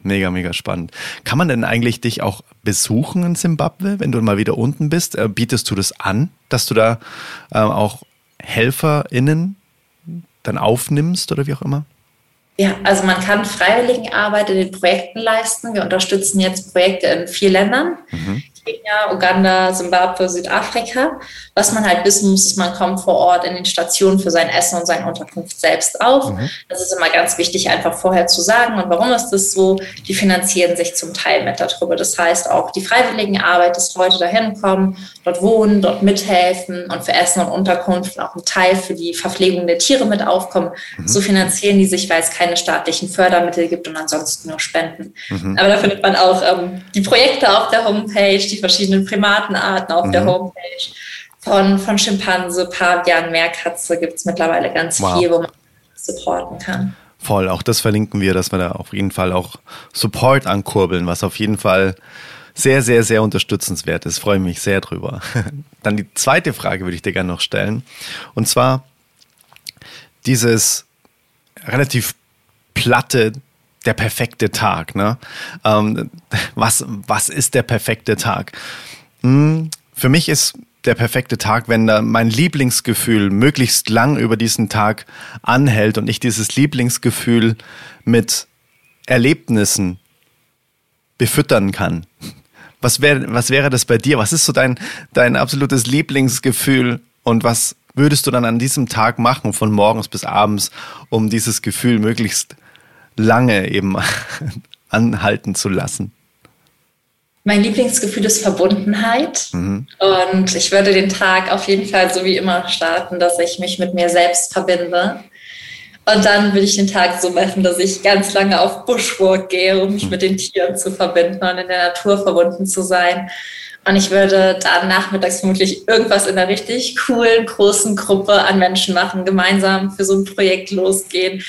Mega, mega spannend. Kann man denn eigentlich dich auch besuchen in Simbabwe, wenn du mal wieder unten bist? Äh, bietest du das an, dass du da äh, auch HelferInnen dann aufnimmst oder wie auch immer? Ja, also man kann Freiwilligenarbeit in den Projekten leisten. Wir unterstützen jetzt Projekte in vier Ländern. Mhm. Kenia, Uganda, Zimbabwe, Südafrika. Was man halt wissen muss, ist, man kommt vor Ort in den Stationen für sein Essen und seine Unterkunft selbst auf. Mhm. Das ist immer ganz wichtig, einfach vorher zu sagen. Und warum ist das so? Die finanzieren sich zum Teil mit darüber. Das heißt, auch die Freiwilligenarbeit, dass Leute dahin kommen, dort wohnen, dort mithelfen und für Essen und Unterkunft auch ein Teil für die Verpflegung der Tiere mit aufkommen. Mhm. So finanzieren die sich, weil es keine staatlichen Fördermittel gibt und ansonsten nur Spenden. Mhm. Aber da findet man auch ähm, die Projekte auf der Homepage, die verschiedenen Primatenarten auf mhm. der Homepage. Von, von Schimpanse, Pavian, Meerkatze gibt es mittlerweile ganz wow. viel, wo man supporten kann. Voll, auch das verlinken wir, dass wir da auf jeden Fall auch Support ankurbeln, was auf jeden Fall sehr, sehr, sehr unterstützenswert ist. Freue mich sehr drüber. Dann die zweite Frage würde ich dir gerne noch stellen. Und zwar dieses relativ platte der perfekte Tag. Ne? Ähm, was, was ist der perfekte Tag? Hm, für mich ist der perfekte Tag, wenn da mein Lieblingsgefühl möglichst lang über diesen Tag anhält und ich dieses Lieblingsgefühl mit Erlebnissen befüttern kann. Was wäre, was wäre das bei dir? Was ist so dein, dein absolutes Lieblingsgefühl und was würdest du dann an diesem Tag machen, von morgens bis abends, um dieses Gefühl möglichst lange eben anhalten zu lassen? Mein Lieblingsgefühl ist Verbundenheit. Mhm. Und ich würde den Tag auf jeden Fall so wie immer starten, dass ich mich mit mir selbst verbinde. Und dann will ich den Tag so machen, dass ich ganz lange auf Bushwalk gehe, um mich mit den Tieren zu verbinden und in der Natur verbunden zu sein. Und ich würde dann nachmittags vermutlich irgendwas in einer richtig coolen, großen Gruppe an Menschen machen, gemeinsam für so ein Projekt losgehen,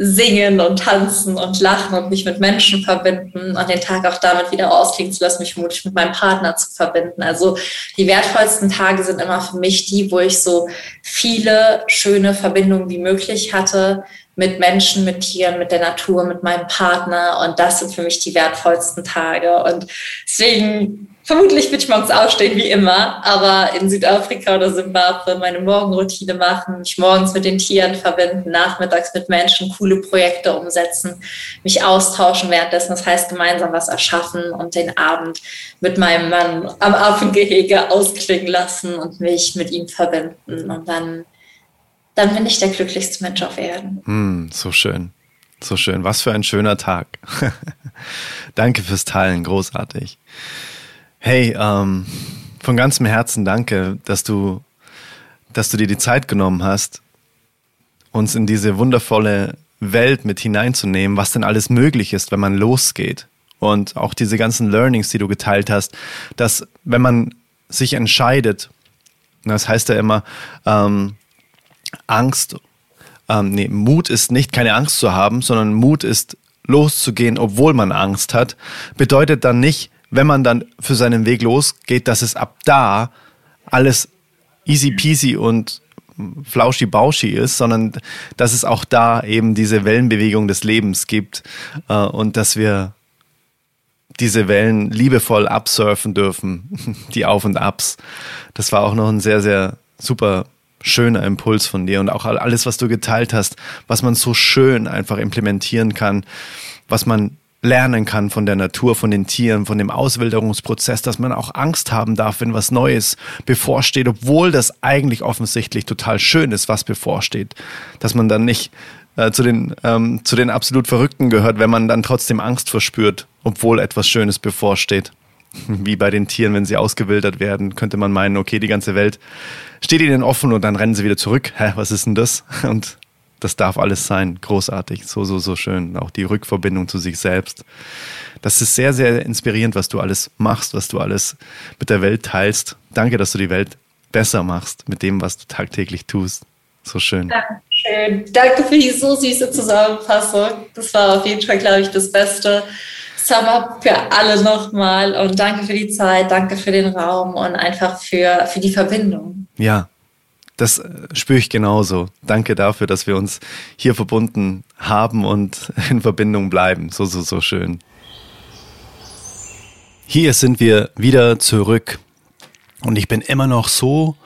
singen und tanzen und lachen und mich mit Menschen verbinden und den Tag auch damit wieder ausklingen zu lassen, mich vermutlich mit meinem Partner zu verbinden. Also die wertvollsten Tage sind immer für mich die, wo ich so viele schöne Verbindungen wie möglich hatte mit Menschen, mit Tieren, mit der Natur, mit meinem Partner. Und das sind für mich die wertvollsten Tage. Und deswegen Vermutlich wird ich morgens aufstehen, wie immer, aber in Südafrika oder Simbabwe meine Morgenroutine machen, mich morgens mit den Tieren verbinden, nachmittags mit Menschen coole Projekte umsetzen, mich austauschen währenddessen, das heißt gemeinsam was erschaffen und den Abend mit meinem Mann am Affengehege ausklingen lassen und mich mit ihm verbinden. Und dann, dann bin ich der glücklichste Mensch auf Erden. Mm, so schön. So schön. Was für ein schöner Tag. Danke fürs Teilen. Großartig. Hey, ähm, von ganzem Herzen danke, dass du, dass du dir die Zeit genommen hast, uns in diese wundervolle Welt mit hineinzunehmen, was denn alles möglich ist, wenn man losgeht. Und auch diese ganzen Learnings, die du geteilt hast, dass wenn man sich entscheidet, das heißt ja immer, ähm, Angst, ähm, nee, Mut ist nicht keine Angst zu haben, sondern Mut ist loszugehen, obwohl man Angst hat, bedeutet dann nicht, wenn man dann für seinen Weg losgeht, dass es ab da alles easy peasy und flauschi bauschi ist, sondern dass es auch da eben diese Wellenbewegung des Lebens gibt äh, und dass wir diese Wellen liebevoll absurfen dürfen, die Auf und Abs. Das war auch noch ein sehr, sehr super schöner Impuls von dir und auch alles, was du geteilt hast, was man so schön einfach implementieren kann, was man lernen kann von der Natur, von den Tieren, von dem Auswilderungsprozess, dass man auch Angst haben darf, wenn was Neues bevorsteht, obwohl das eigentlich offensichtlich total schön ist, was bevorsteht. Dass man dann nicht äh, zu, den, ähm, zu den absolut Verrückten gehört, wenn man dann trotzdem Angst verspürt, obwohl etwas Schönes bevorsteht. Wie bei den Tieren, wenn sie ausgewildert werden, könnte man meinen, okay, die ganze Welt steht ihnen offen und dann rennen sie wieder zurück. Hä, was ist denn das? Und das darf alles sein. Großartig. So, so, so schön. Auch die Rückverbindung zu sich selbst. Das ist sehr, sehr inspirierend, was du alles machst, was du alles mit der Welt teilst. Danke, dass du die Welt besser machst mit dem, was du tagtäglich tust. So schön. Dankeschön. Danke für die so süße Zusammenfassung. Das war auf jeden Fall, glaube ich, das Beste. Summer für alle nochmal und danke für die Zeit, danke für den Raum und einfach für, für die Verbindung. Ja, das äh, spüre ich genauso. Danke dafür, dass wir uns hier verbunden haben und in Verbindung bleiben. So, so, so schön. Hier sind wir wieder zurück. Und ich bin immer noch so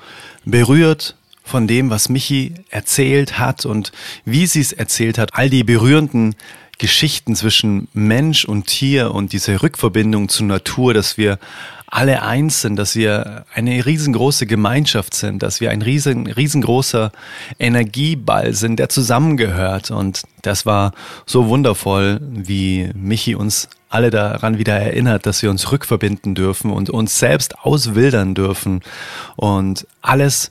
berührt von dem, was Michi erzählt hat und wie sie es erzählt hat. All die berührenden Geschichten zwischen Mensch und Tier und diese Rückverbindung zur Natur, dass wir alle eins sind, dass wir eine riesengroße Gemeinschaft sind, dass wir ein riesen, riesengroßer Energieball sind, der zusammengehört. Und das war so wundervoll, wie Michi uns alle daran wieder erinnert, dass wir uns rückverbinden dürfen und uns selbst auswildern dürfen. Und alles,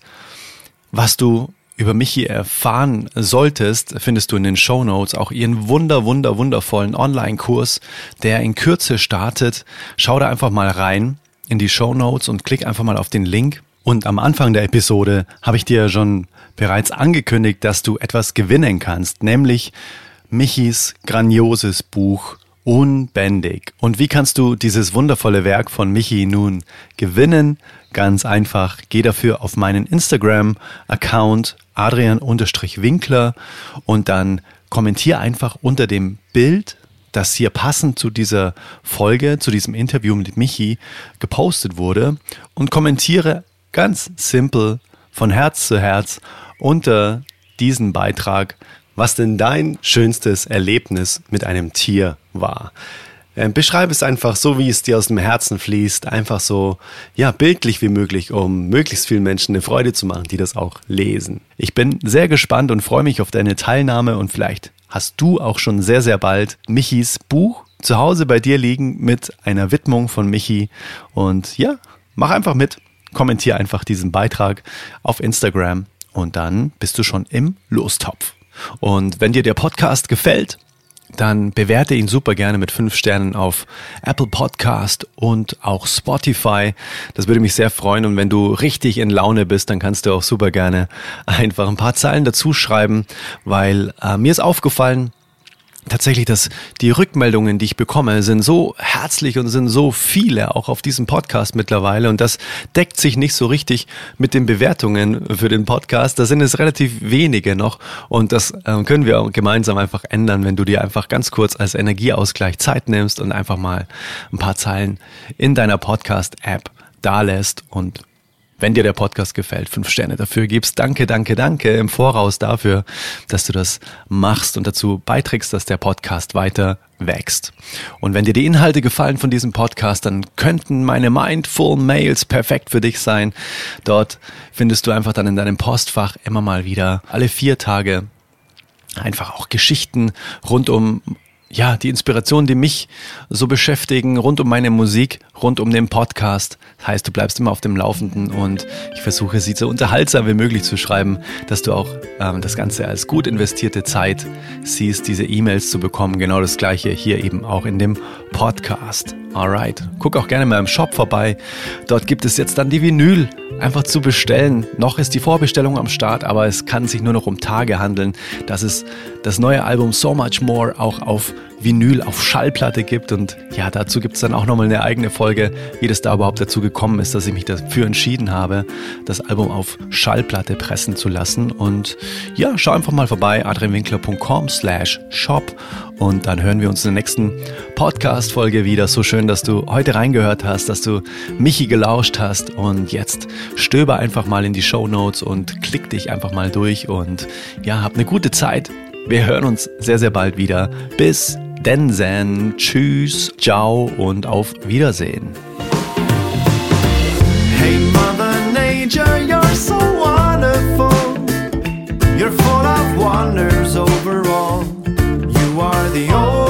was du über Michi erfahren solltest, findest du in den Show Notes auch ihren wunder, wunder, wundervollen Online-Kurs, der in Kürze startet. Schau da einfach mal rein in die Show Notes und klick einfach mal auf den Link. Und am Anfang der Episode habe ich dir schon bereits angekündigt, dass du etwas gewinnen kannst, nämlich Michis grandioses Buch Unbändig. Und wie kannst du dieses wundervolle Werk von Michi nun gewinnen? Ganz einfach, geh dafür auf meinen Instagram-Account Adrian-Winkler und dann kommentier einfach unter dem Bild das hier passend zu dieser Folge, zu diesem Interview mit Michi gepostet wurde und kommentiere ganz simpel von Herz zu Herz unter diesen Beitrag, was denn dein schönstes Erlebnis mit einem Tier war. Ähm, beschreibe es einfach so, wie es dir aus dem Herzen fließt, einfach so, ja, bildlich wie möglich, um möglichst vielen Menschen eine Freude zu machen, die das auch lesen. Ich bin sehr gespannt und freue mich auf deine Teilnahme und vielleicht hast du auch schon sehr, sehr bald Michis Buch zu Hause bei dir liegen mit einer Widmung von Michi. Und ja, mach einfach mit. Kommentier einfach diesen Beitrag auf Instagram und dann bist du schon im Lostopf. Und wenn dir der Podcast gefällt, dann bewerte ihn super gerne mit fünf Sternen auf Apple Podcast und auch Spotify. Das würde mich sehr freuen. Und wenn du richtig in Laune bist, dann kannst du auch super gerne einfach ein paar Zeilen dazu schreiben, weil äh, mir ist aufgefallen, tatsächlich, dass die Rückmeldungen, die ich bekomme, sind so herzlich und sind so viele, auch auf diesem Podcast mittlerweile. Und das deckt sich nicht so richtig mit den Bewertungen für den Podcast. Da sind es relativ wenige noch. Und das äh, können wir gemeinsam einfach ändern, wenn du dir einfach ganz kurz als Energieausgleich Zeit nimmst und einfach mal ein paar Zeilen in deiner Podcast-App da lässt und wenn dir der Podcast gefällt, fünf Sterne dafür gibst. Danke, danke, danke im Voraus dafür, dass du das machst und dazu beiträgst, dass der Podcast weiter wächst. Und wenn dir die Inhalte gefallen von diesem Podcast, dann könnten meine Mindful Mails perfekt für dich sein. Dort findest du einfach dann in deinem Postfach immer mal wieder alle vier Tage einfach auch Geschichten rund um ja, die Inspirationen, die mich so beschäftigen, rund um meine Musik, rund um den Podcast. Das heißt, du bleibst immer auf dem Laufenden und ich versuche sie so unterhaltsam wie möglich zu schreiben, dass du auch ähm, das Ganze als gut investierte Zeit siehst, diese E-Mails zu bekommen. Genau das gleiche hier eben auch in dem Podcast. Alright. Guck auch gerne mal im Shop vorbei. Dort gibt es jetzt dann die Vinyl einfach zu bestellen. Noch ist die Vorbestellung am Start, aber es kann sich nur noch um Tage handeln, dass es das neue Album So Much More auch auf Vinyl auf Schallplatte gibt. Und ja, dazu gibt es dann auch nochmal eine eigene Folge, wie das da überhaupt dazu gekommen ist, dass ich mich dafür entschieden habe, das Album auf Schallplatte pressen zu lassen. Und ja, schau einfach mal vorbei, adrianwinkler.com slash shop und dann hören wir uns in der nächsten Podcast-Folge wieder. So schön, dass du heute reingehört hast, dass du Michi gelauscht hast und jetzt stöber einfach mal in die Show Notes und klick dich einfach mal durch und ja, hab eine gute Zeit. Wir hören uns sehr, sehr bald wieder. Bis denn, Densen, tschüss, ciao und auf Wiedersehen. Hey Mother Nature, you're so wonderful. You're full of wonders overall. You are the only